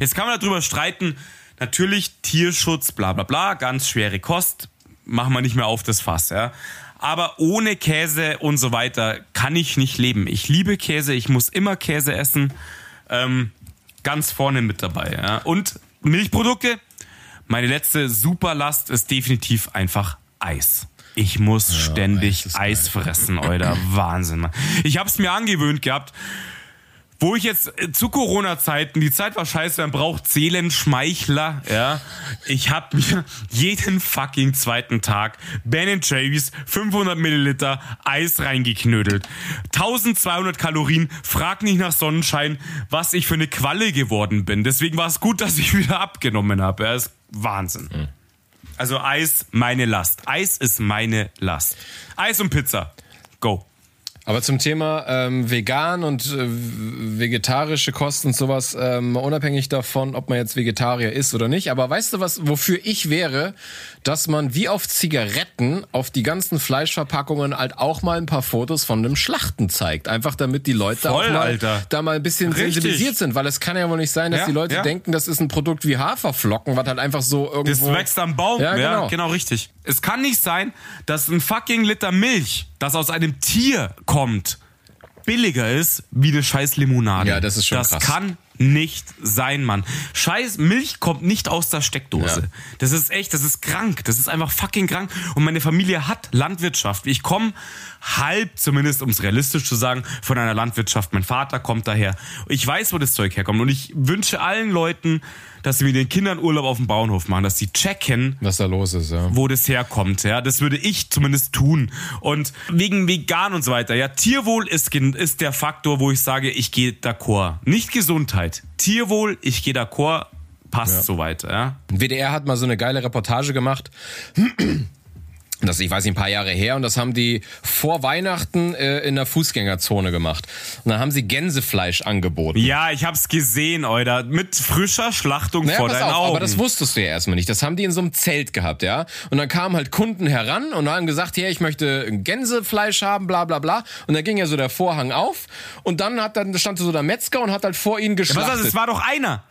Jetzt kann man darüber streiten, natürlich Tierschutz, bla bla bla, ganz schwere Kost, machen wir nicht mehr auf das Fass, ja. Aber ohne Käse und so weiter kann ich nicht leben. Ich liebe Käse, ich muss immer Käse essen. Ähm, ganz vorne mit dabei, ja. Und Milchprodukte, meine letzte Superlast ist definitiv einfach Eis. Ich muss ständig Eis Eis, fressen, Alter. Wahnsinn, Mann. Ich hab's mir angewöhnt gehabt, wo ich jetzt äh, zu Corona-Zeiten, die Zeit war scheiße, man braucht Seelenschmeichler, ja. Ich hab mir jeden fucking zweiten Tag Ben Jerry's 500 Milliliter Eis reingeknödelt. 1200 Kalorien, frag nicht nach Sonnenschein, was ich für eine Qualle geworden bin. Deswegen war es gut, dass ich wieder abgenommen habe. Ja, ist Wahnsinn. Also Eis, meine Last. Eis ist meine Last. Eis und Pizza. Go. Aber zum Thema ähm, vegan und äh, vegetarische Kost und sowas, ähm, unabhängig davon, ob man jetzt Vegetarier ist oder nicht. Aber weißt du was, wofür ich wäre, dass man wie auf Zigaretten auf die ganzen Fleischverpackungen halt auch mal ein paar Fotos von einem Schlachten zeigt. Einfach damit die Leute Voll, auch mal Alter. da mal ein bisschen Richtig. sensibilisiert sind. Weil es kann ja wohl nicht sein, dass Ja, die Leute ja. denken, das ist ein Produkt wie Haferflocken, was halt einfach so irgendwo... Das wächst am Baum. Ja, Ja, genau. genau. richtig. Es kann nicht sein, dass ein fucking Liter Milch, das aus einem Tier kommt, billiger ist wie eine scheiß Limonade. Ja, das ist schon Das krass. kann nicht sein, Mann. Scheiß Milch kommt nicht aus der Steckdose. Ja. Das ist echt, das ist krank. Das ist einfach fucking krank. Und meine Familie hat Landwirtschaft. Ich komme halb, zumindest um es realistisch zu sagen, von einer Landwirtschaft. Mein Vater kommt daher. Ich weiß, wo das Zeug herkommt. Und ich wünsche allen Leuten, dass sie mit den Kindern Urlaub auf dem Bauernhof machen, dass sie checken, was da los ist, ja. wo das herkommt. Ja, das würde ich zumindest tun. Und wegen vegan und so weiter. Ja, Tierwohl ist, ist der Faktor, wo ich sage, ich gehe d'accord. Nicht Gesundheit. Tierwohl, ich gehe d'accord. Passt so weiter. Ja. WDR hat mal so eine geile Reportage gemacht. Das, ich weiß nicht, ein paar Jahre her und das haben die vor Weihnachten äh, in der Fußgängerzone gemacht. Und dann haben sie Gänsefleisch angeboten. Ja, ich hab's gesehen, Euda. Mit frischer Schlachtung Naja, vor deinen auf, Augen. aber das wusstest du ja erstmal nicht. Das haben die in so einem Zelt gehabt, ja. Und dann kamen halt Kunden heran und haben gesagt, hey, ich möchte Gänsefleisch haben, bla bla bla. Und dann ging ja so der Vorhang auf und dann hat dann stand so der Metzger und hat halt vor ihnen Was geschlachtet. das? Es war doch einer.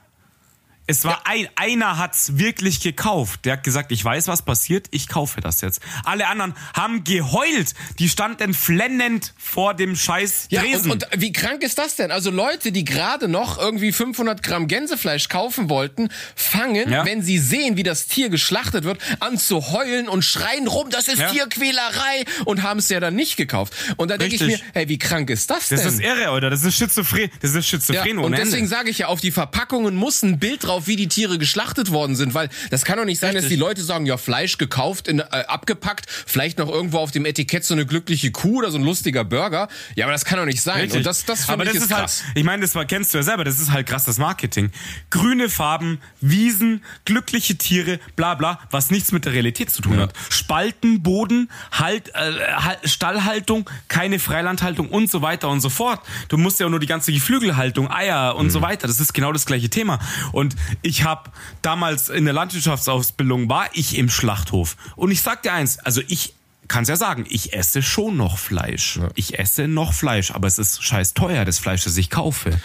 Es war ein, einer hat's wirklich gekauft. Der hat gesagt, ich weiß, was passiert, ich kaufe das jetzt. Alle anderen haben geheult. Die standen flennend vor dem scheiß Ja, Tresen. und, und wie krank ist das denn? Also Leute, die gerade noch irgendwie 500 Gramm Gänsefleisch kaufen wollten, fangen, Ja. wenn sie sehen, wie das Tier geschlachtet wird, an zu heulen und schreien rum, das ist Ja. Tierquälerei und haben es ja dann nicht gekauft. Und da denke ich mir, hey, wie krank ist das, das denn? ist irre, oder? Das ist schizophren. Das ist ja, schizophren und ohne deswegen sage ich ja, auf die Verpackungen muss ein Bild drauf, wie die Tiere geschlachtet worden sind, weil das kann doch nicht sein, dass Richtig. die Leute sagen, ja, Fleisch gekauft, in, äh, abgepackt, vielleicht noch irgendwo auf dem Etikett so eine glückliche Kuh oder so ein lustiger Burger. Ja, aber das kann doch nicht sein. Richtig. Und das, das finde Aber ich das ist ist krass. halt, ich meine, das war, kennst du ja selber, das ist halt krasses Marketing. Grüne Farben, Wiesen, glückliche Tiere, bla bla, was nichts mit der Realität zu tun hat. Spalten, Boden, halt, äh, Hal- Stallhaltung, keine Freilandhaltung und so weiter und so fort. Du musst ja auch nur die ganze Geflügelhaltung, Eier und so Mhm. weiter. Das ist genau das gleiche Thema. Und ich habe damals in der Landwirtschaftsausbildung war ich im Schlachthof. Und ich sag dir eins, also ich kann's ja sagen, ich esse schon noch Fleisch. Ich esse noch Fleisch, aber es ist scheiß teuer, das Fleisch, das ich kaufe.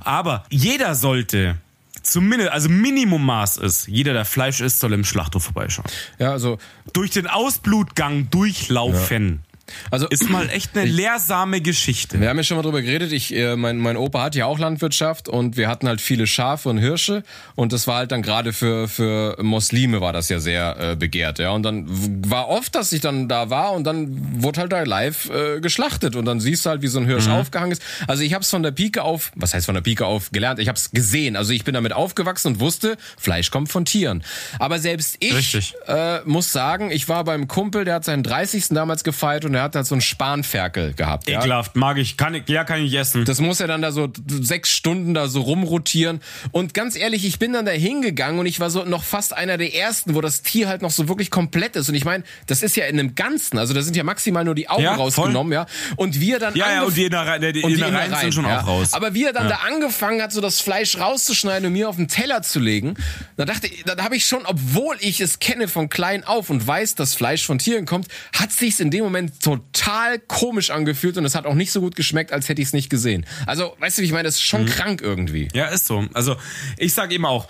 Aber jeder sollte zumindest, also Minimummaß ist, jeder, der Fleisch isst, soll im Schlachthof vorbeischauen. Ja, also, Durch den Ausblutgang durchlaufen. Also Ist mal echt eine lehrsame Geschichte. Wir haben ja schon mal drüber geredet. Ich, äh, mein, mein Opa hat ja auch Landwirtschaft und wir hatten halt viele Schafe und Hirsche und das war halt dann gerade für für Muslime war das ja sehr äh, begehrt, ja. Und dann war oft, dass ich dann da war und dann wurde halt da live äh, geschlachtet und dann siehst du halt, wie so ein Hirsch aufgehangen ist. Also ich habe es von der Pike auf, was heißt von der Pike auf gelernt? Ich habe es gesehen. Also ich bin damit aufgewachsen und wusste, Fleisch kommt von Tieren. Aber selbst ich äh, muss sagen, ich war beim Kumpel, der hat seinen 30. damals gefeiert und er hat halt so einen Spanferkel gehabt. Ja? Ekelhaft, mag ich, kann ich, ja, kann ich essen. Das muss er dann da so sechs Stunden da so rumrotieren. Und ganz ehrlich, ich bin dann da hingegangen und ich war so noch fast einer der ersten, wo das Tier halt noch so wirklich komplett ist. Und ich meine, das ist ja in einem Ganzen. Also da sind ja maximal nur die Augen Ja, voll. rausgenommen, ja. Und wir dann ja, ja, und die Innereien, und Innereien Innereien, sind schon ja. auch raus. Aber wie er dann da angefangen hat, so das Fleisch rauszuschneiden und mir auf den Teller zu legen, da dachte ich, da habe ich schon, obwohl ich es kenne von klein auf und weiß, dass Fleisch von Tieren kommt, hat sich's in dem Moment total komisch angefühlt und es hat auch nicht so gut geschmeckt, als hätte ich es nicht gesehen. Also, weißt du, wie ich meine, das ist Mhm. schon krank irgendwie. Ja, ist so. Also ich sage eben auch,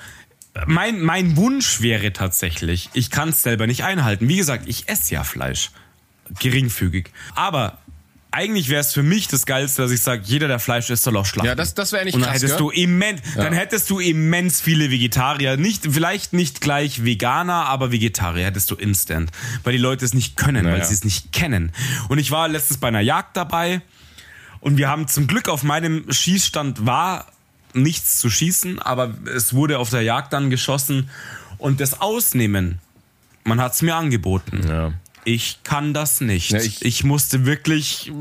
mein, mein Wunsch wäre tatsächlich, ich kann es selber nicht einhalten. Wie gesagt, ich esse ja Fleisch. Geringfügig. Aber eigentlich wäre es für mich das Geilste, dass ich sage, jeder, der Fleisch isst, soll auch schlachten. Ja, das, das wäre eigentlich und dann krass, hättest gell? du immens, dann hättest du immens viele Vegetarier. Nicht, vielleicht nicht gleich Veganer, aber Vegetarier hättest du instant. Weil die Leute es nicht können, weil Naja. sie es nicht kennen. Und ich war letztens bei einer Jagd dabei und wir haben zum Glück auf meinem Schießstand war nichts zu schießen, aber es wurde auf der Jagd dann geschossen und das Ausnehmen, man hat es mir angeboten. Ja. Ich kann das nicht. Ja, ich, ich- musste wirklich,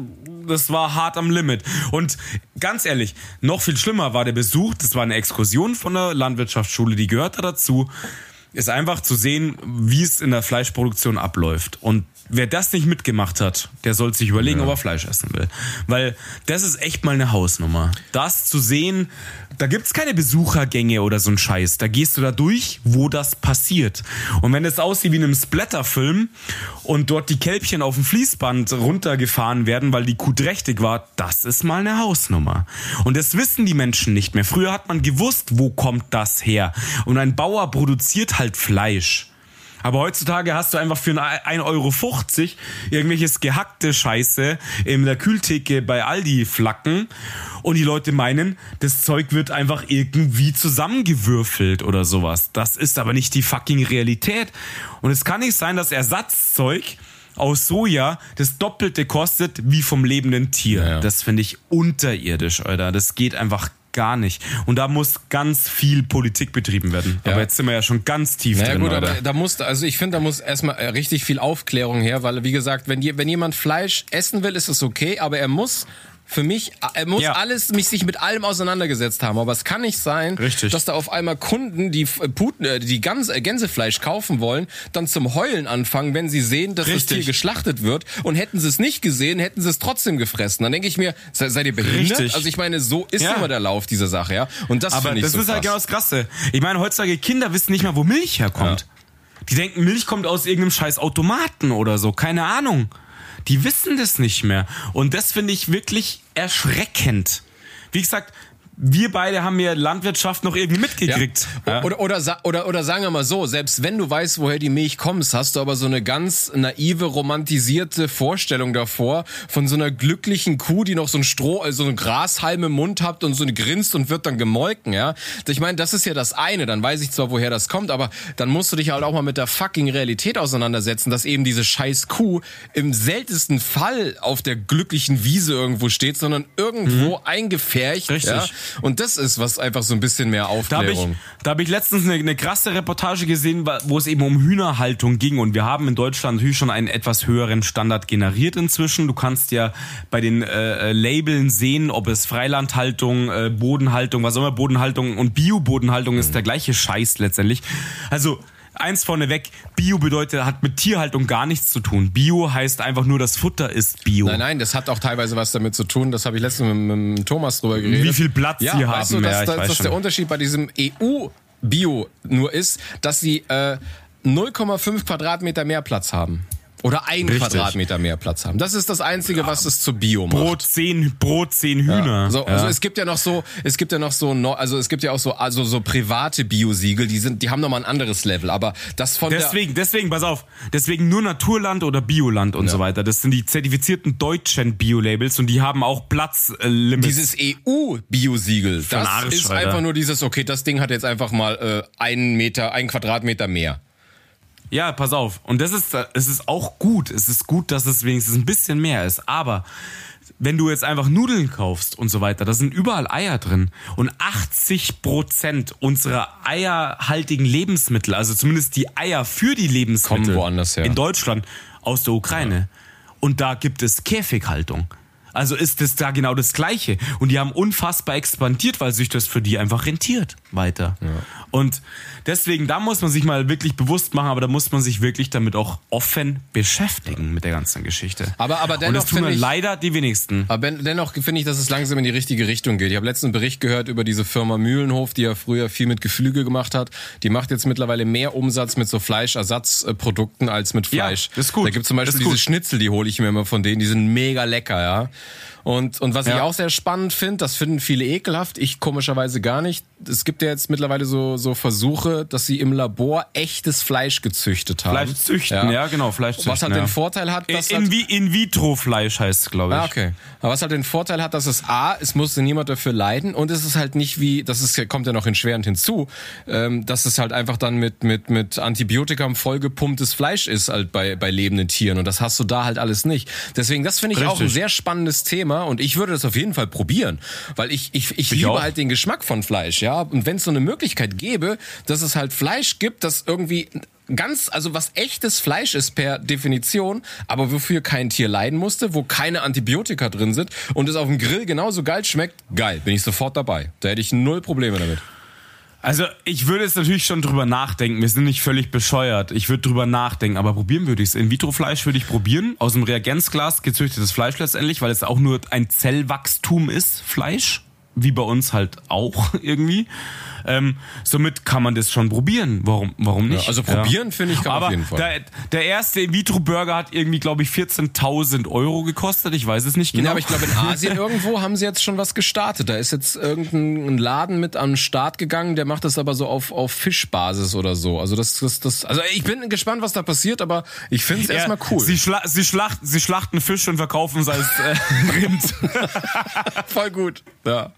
das war hart am Limit. Und ganz ehrlich, noch viel schlimmer war der Besuch. Das war eine Exkursion von der Landwirtschaftsschule, die gehörte dazu. Ist einfach zu sehen, wie es in der Fleischproduktion abläuft. Und wer das nicht mitgemacht hat, der soll sich überlegen, ob er Fleisch essen will. Weil das ist echt mal eine Hausnummer. Das zu sehen, da gibt's keine Besuchergänge oder so ein Scheiß. Da gehst du da durch, wo das passiert. Und wenn es aussieht wie in einem Splatterfilm und dort die Kälbchen auf dem Fließband runtergefahren werden, weil die Kuh trächtig war, das ist mal eine Hausnummer. Und das wissen die Menschen nicht mehr. Früher hat man gewusst, wo kommt das her. Und ein Bauer produziert halt Fleisch. Aber heutzutage hast du einfach für 1,50 Euro irgendwelches gehackte Scheiße in der Kühltheke bei Aldi flacken und die Leute meinen, das Zeug wird einfach irgendwie zusammengewürfelt oder sowas. Das ist aber nicht die fucking Realität. Und es kann nicht sein, dass Ersatzzeug aus Soja das Doppelte kostet wie vom lebenden Tier. Ja, ja. Das finde ich unterirdisch, Alter. Das geht einfach gar nicht. Und da muss ganz viel Politik betrieben werden. Ja. Aber jetzt sind wir ja schon ganz tief Naja drin. gut, Alter. aber da muss, also ich finde, da muss erstmal richtig viel Aufklärung her, weil wie gesagt, wenn, wenn jemand Fleisch essen will, ist es okay, aber er muss für mich, er muss Ja. alles, mich sich mit allem auseinandergesetzt haben. Aber es kann nicht sein, Richtig. dass da auf einmal Kunden, die F- Puten, äh, die Gans, äh, Gänsefleisch kaufen wollen, dann zum Heulen anfangen, wenn sie sehen, dass das Richtig. Tier geschlachtet wird. Und hätten sie es nicht gesehen, hätten sie es trotzdem gefressen. Dann denke ich mir, se, seid ihr behindert? Richtig. Also ich meine, so ist Ja. immer der Lauf dieser Sache, ja. Und das Aber finde ich das so ist halt genau krass. das Krasse. Ich meine, heutzutage Kinder wissen nicht mal, wo Milch herkommt. Die denken, Milch kommt aus irgendeinem scheiß Automaten oder so. Keine Ahnung. Die wissen das nicht mehr. Und das finde ich wirklich erschreckend. Wie gesagt, wir beide haben ja Landwirtschaft noch irgendwie mitgekriegt. Ja. Oder, oder, oder, oder sagen wir mal so, selbst wenn du weißt, woher die Milch kommt, hast du aber so eine ganz naive, romantisierte Vorstellung davor von so einer glücklichen Kuh, die noch so ein Stroh, also so ein Grashalm im Mund hat und so eine grinst und wird dann gemolken, ja. Ich meine, das ist ja das eine, dann weiß ich zwar, woher das kommt, aber dann musst du dich halt auch mal mit der fucking Realität auseinandersetzen, dass eben diese scheiß Kuh im seltensten Fall auf der glücklichen Wiese irgendwo steht, sondern irgendwo mhm. eingefärcht. Richtig. Ja? Und das ist was einfach so ein bisschen mehr Aufklärung. Da habe ich, hab ich letztens eine, eine krasse Reportage gesehen, wo es eben um Hühnerhaltung ging. Und wir haben in Deutschland natürlich schon einen etwas höheren Standard generiert inzwischen. Du kannst ja bei den äh, äh Labeln sehen, ob es Freilandhaltung, äh, Bodenhaltung, was auch immer, Bodenhaltung und Bio-Bodenhaltung ist der gleiche Scheiß letztendlich. Also eins vorneweg, Bio bedeutet, hat mit Tierhaltung gar nichts zu tun. Bio heißt einfach nur, das Futter ist Bio. Nein, nein, das hat auch teilweise was damit zu tun. Das habe ich letztens mit, mit, Thomas drüber geredet. Wie viel Platz ja, sie weißt haben. Du, dass, ja, dass, dass der Unterschied bei diesem EU-Bio nur ist, dass sie äh, 0,5 Quadratmeter mehr Platz haben. Oder ein Richtig. Quadratmeter mehr Platz haben. Das ist das Einzige, was es zu Bio macht. Brot zehn, Brot zehn Hühner. Ja. So, ja. Also es gibt ja noch so, es gibt ja noch so, also es gibt ja auch so, also so private Biosiegel, die sind, die haben nochmal ein anderes Level. Aber das von deswegen, deswegen, pass auf, deswegen nur Naturland oder Bioland und ja. so weiter. Das sind die zertifizierten deutschen Biolabels und die haben auch Platzlimits. Dieses EU-Biosiegel, das Arsch, ist Alter. einfach nur dieses, okay, das Ding hat jetzt einfach mal äh, einen Meter, einen Quadratmeter mehr. Ja, pass auf. Und das ist, es ist auch gut. Es ist gut, dass es wenigstens ein bisschen mehr ist. Aber wenn du jetzt einfach Nudeln kaufst und so weiter, da sind überall Eier drin. Und 80 Prozent unserer eierhaltigen Lebensmittel, also zumindest die Eier für die Lebensmittel Kommen woanders her. in Deutschland aus der Ukraine. Ja. Und da gibt es Käfighaltung. Also ist es da genau das Gleiche. Und die haben unfassbar expandiert, weil sich das für die einfach rentiert weiter. Ja. Und deswegen, da muss man sich mal wirklich bewusst machen, aber da muss man sich wirklich damit auch offen beschäftigen mit der ganzen Geschichte. Aber, aber dennoch. Und das tun ich, leider die wenigsten. Aber dennoch finde ich, dass es langsam in die richtige Richtung geht. Ich habe letzten Bericht gehört über diese Firma Mühlenhof, die ja früher viel mit Geflügel gemacht hat. Die macht jetzt mittlerweile mehr Umsatz mit so Fleischersatzprodukten als mit Fleisch. Ja, ist gut. Da gibt zum Beispiel diese Schnitzel, die hole ich mir immer von denen, die sind mega lecker, ja. Und, und was ja. ich auch sehr spannend finde, das finden viele ekelhaft, ich komischerweise gar nicht. Es gibt ja jetzt mittlerweile so, so Versuche, dass sie im Labor echtes Fleisch gezüchtet haben. Fleisch züchten, ja, ja genau, Fleisch züchten. Was halt ja. den Vorteil hat, dass. In, halt in vitro Fleisch heißt es, glaube ich. Ah, okay. Aber was halt den Vorteil hat, dass es A, es musste niemand dafür leiden und es ist halt nicht wie, das ist, kommt ja noch entschwerend hinzu, ähm, dass es halt einfach dann mit, mit, mit Antibiotikam vollgepumptes Fleisch ist halt bei, bei lebenden Tieren und das hast du da halt alles nicht. Deswegen, das finde ich Richtig. auch ein sehr spannendes Thema Thema und ich würde das auf jeden Fall probieren, weil ich, ich, ich, ich liebe auch. halt den Geschmack von Fleisch, ja. Und wenn es so eine Möglichkeit gäbe, dass es halt Fleisch gibt, das irgendwie ganz, also was echtes Fleisch ist per Definition, aber wofür kein Tier leiden musste, wo keine Antibiotika drin sind und es auf dem Grill genauso geil schmeckt, geil, bin ich sofort dabei. Da hätte ich null Probleme damit. Also ich würde jetzt natürlich schon drüber nachdenken. Wir sind nicht völlig bescheuert. Ich würde drüber nachdenken, aber probieren würde ich es. In-vitro-Fleisch würde ich probieren. Aus dem Reagenzglas gezüchtetes Fleisch letztendlich, weil es auch nur ein Zellwachstum ist, Fleisch. Wie bei uns halt auch irgendwie. Ähm, somit kann man das schon probieren. Warum, warum nicht? Ja, also probieren ja. finde ich kann Aber auf jeden Fall. Der, der erste In-vitro-Burger hat irgendwie, glaube ich, 14.000 Euro gekostet. Ich weiß es nicht genau. Ja, aber ich glaube, in Asien irgendwo haben sie jetzt schon was gestartet. Da ist jetzt irgendein Laden mit an den Start gegangen, der macht das aber so auf, auf Fischbasis oder so. Also das, das, das, also ich bin gespannt, was da passiert, aber ich finde es ja, erstmal cool. Sie, schla sie, schlachten, sie schlachten Fisch und verkaufen es als äh, Rind. Voll gut. Ja.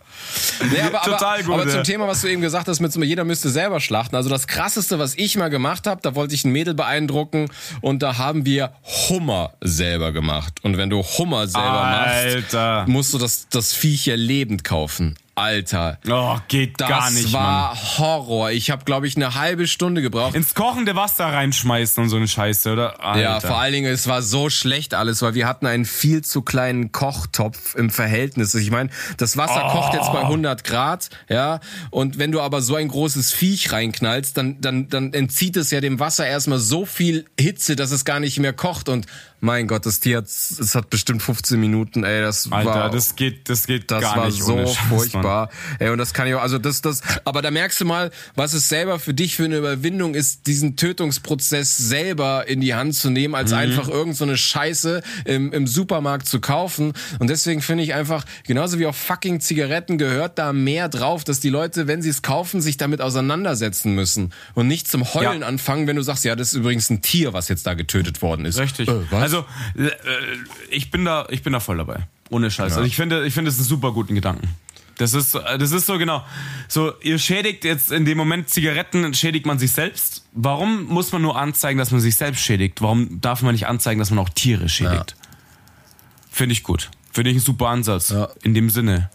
Nee, aber, Total aber, gut. Aber zum Thema, was du eben gesagt hast, mit jeder müsste selber schlachten. Also das krasseste, was ich mal gemacht habe, da wollte ich ein Mädel beeindrucken und da haben wir Hummer selber gemacht. Und wenn du Hummer selber Alter. machst, musst du das, das Viech ja lebend kaufen. Alter. Oh, geht das gar nicht. Das war Mann. Horror. Ich habe, glaube ich, eine halbe Stunde gebraucht. Ins kochende Wasser reinschmeißen und so eine Scheiße, oder? Alter. Ja, vor allen Dingen, es war so schlecht alles, weil wir hatten einen viel zu kleinen Kochtopf im Verhältnis. Ich meine, das Wasser oh. kocht jetzt bei 100 Grad, ja. Und wenn du aber so ein großes Viech reinknallst, dann, dann, dann entzieht es ja dem Wasser erstmal so viel Hitze, dass es gar nicht mehr kocht. Und Mein Gott, das Tier hat, es hat bestimmt 15 Minuten, ey, das Alter, war, das geht, das geht das gar war nicht so Scheiß, furchtbar. Ey, und das kann ich auch, also das, das, aber da merkst du mal, was es selber für dich für eine Überwindung ist, diesen Tötungsprozess selber in die Hand zu nehmen, als einfach irgend so eine Scheiße im, im Supermarkt zu kaufen. Und deswegen finde ich einfach, genauso wie auf fucking Zigaretten gehört da mehr drauf, dass die Leute, wenn sie es kaufen, sich damit auseinandersetzen müssen und nicht zum Heulen Ja. anfangen, wenn du sagst, ja, das ist übrigens ein Tier, was jetzt da getötet worden ist. Richtig. Äh, was? Also äh, ich bin da, ich bin da voll dabei. Ohne Scheiß. Also ich finde, ich finde es einen super guten Gedanken. Das ist, äh, das ist so genau. So, ihr schädigt jetzt in dem Moment Zigaretten, schädigt man sich selbst. Warum muss man nur anzeigen, dass man sich selbst schädigt? Warum darf man nicht anzeigen, dass man auch Tiere schädigt? Finde ich gut. Finde ich ein super Ansatz. Ja. In dem Sinne.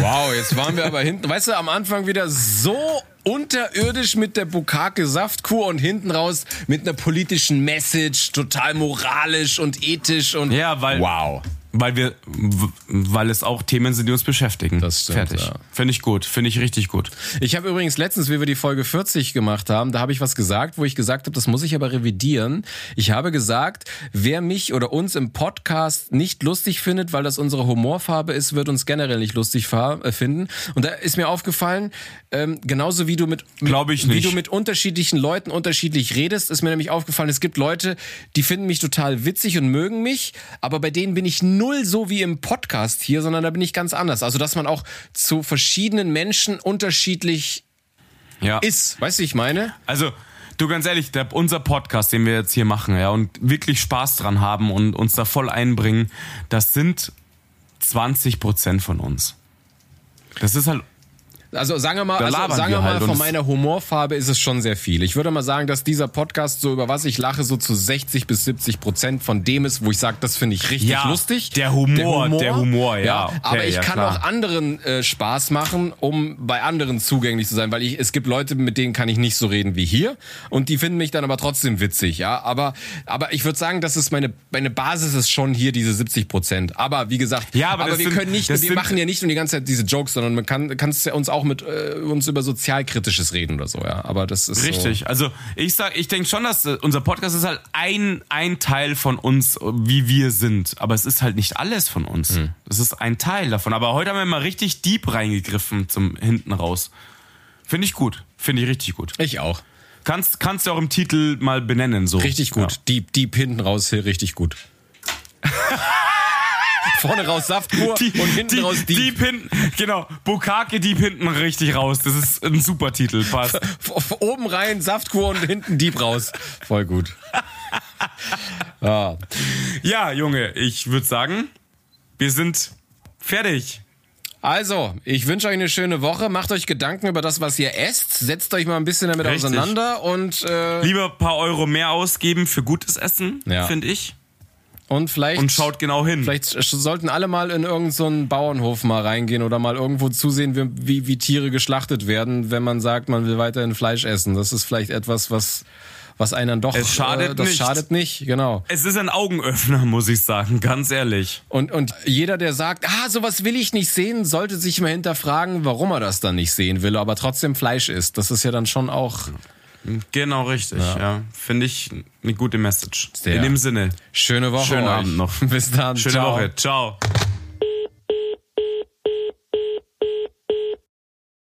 Wow, jetzt waren wir aber hinten, weißt du, am Anfang wieder so unterirdisch mit der Bukake Saftkur und hinten raus mit einer politischen Message, total moralisch und ethisch und Ja, weil. wow. Weil wir, weil es auch Themen sind, die uns beschäftigen. Das stimmt, Fertig. ja. Finde ich gut. Finde ich richtig gut. Ich habe übrigens letztens, wie wir die Folge 40 gemacht haben, da habe ich was gesagt, wo ich gesagt habe, das muss ich aber revidieren. Ich habe gesagt, wer mich oder uns im Podcast nicht lustig findet, weil das unsere Humorfarbe ist, wird uns generell nicht lustig äh, finden. Und da ist mir aufgefallen, ähm, genauso wie du mit, mit Glaub ich wie nicht. du mit unterschiedlichen Leuten unterschiedlich redest, ist mir nämlich aufgefallen, es gibt Leute, die finden mich total witzig und mögen mich, aber bei denen bin ich null so wie im Podcast hier, sondern da bin ich ganz anders. Also, dass man auch zu verschiedenen Menschen unterschiedlich Ja. ist. Weißt du, ich meine? Also, du ganz ehrlich, der, unser Podcast, den wir jetzt hier machen, ja, und wirklich Spaß dran haben und uns da voll einbringen, das sind 20 Prozent von uns. Das ist halt, Also sagen wir mal, also, sagen wir wir mal halt und von meiner Humorfarbe ist es schon sehr viel. Ich würde mal sagen, dass dieser Podcast so über was ich lache so zu 60 bis 70 Prozent von dem ist, wo ich sage, das finde ich richtig Ja, lustig. der Humor, der Humor, ja, okay, aber ich ja, kann klar. auch anderen äh, Spaß machen, um bei anderen zugänglich zu sein, weil ich es gibt Leute, mit denen kann ich nicht so reden wie hier und die finden mich dann aber trotzdem witzig, ja. Aber aber ich würde sagen, dass es meine meine Basis ist schon hier diese 70 Prozent. Aber wie gesagt, Ja, aber das wir sind- können nicht, wir das sind- machen ja nicht nur die ganze Zeit diese Jokes, sondern man kann kannst ja uns auch mit äh, uns über sozialkritisches reden oder so, ja. Aber das ist Richtig. Also ich sag, ich denke schon, dass äh, unser Podcast ist halt ein, ein Teil von uns, äh, wie wir sind. Aber es ist halt nicht alles von uns. Hm. Es ist ein Teil davon. Aber heute haben wir mal richtig deep reingegriffen zum hinten raus. Finde ich gut. Finde ich richtig gut. so. Ich auch. Kannst, kannst du auch im Titel mal benennen, so. Richtig gut. Deep, deep hinten raus, hier richtig gut. Vorne raus Saftkur Die, und hinten die, raus Deep. Deep hinten, genau. Bukake Deep hinten richtig raus. Das ist ein super Titel. Passt. F- f- Oben rein Saftkur und hinten Deep raus. Voll gut. Ja. Ja, Junge, ich würde sagen, wir sind fertig. Also, ich wünsche euch eine schöne Woche. Macht euch Gedanken über das, was ihr esst. Setzt euch mal ein bisschen damit Richtig. auseinander und, äh, Lieber ein paar Euro mehr ausgeben für gutes Essen, Ja. finde ich. Und vielleicht. Und schaut genau hin. Vielleicht sollten alle mal in irgendeinen so Bauernhof mal reingehen oder mal irgendwo zusehen, wie, wie, wie Tiere geschlachtet werden, wenn man sagt, man will weiterhin Fleisch essen. Das ist vielleicht etwas, was, was einen dann doch. Es schadet äh, das nicht. schadet nicht, genau. Es ist ein Augenöffner, muss ich sagen, ganz ehrlich. Und, und jeder, der sagt, ah, sowas will ich nicht sehen, sollte sich mal hinterfragen, warum er das dann nicht sehen will, aber trotzdem Fleisch isst. Das ist ja dann schon auch Genau richtig, ja. Finde ich eine gute Message. Sehr. In dem Sinne, schöne Woche. Schönen euch. Abend noch. Bis dann. schöne Ciao. Woche. Ciao.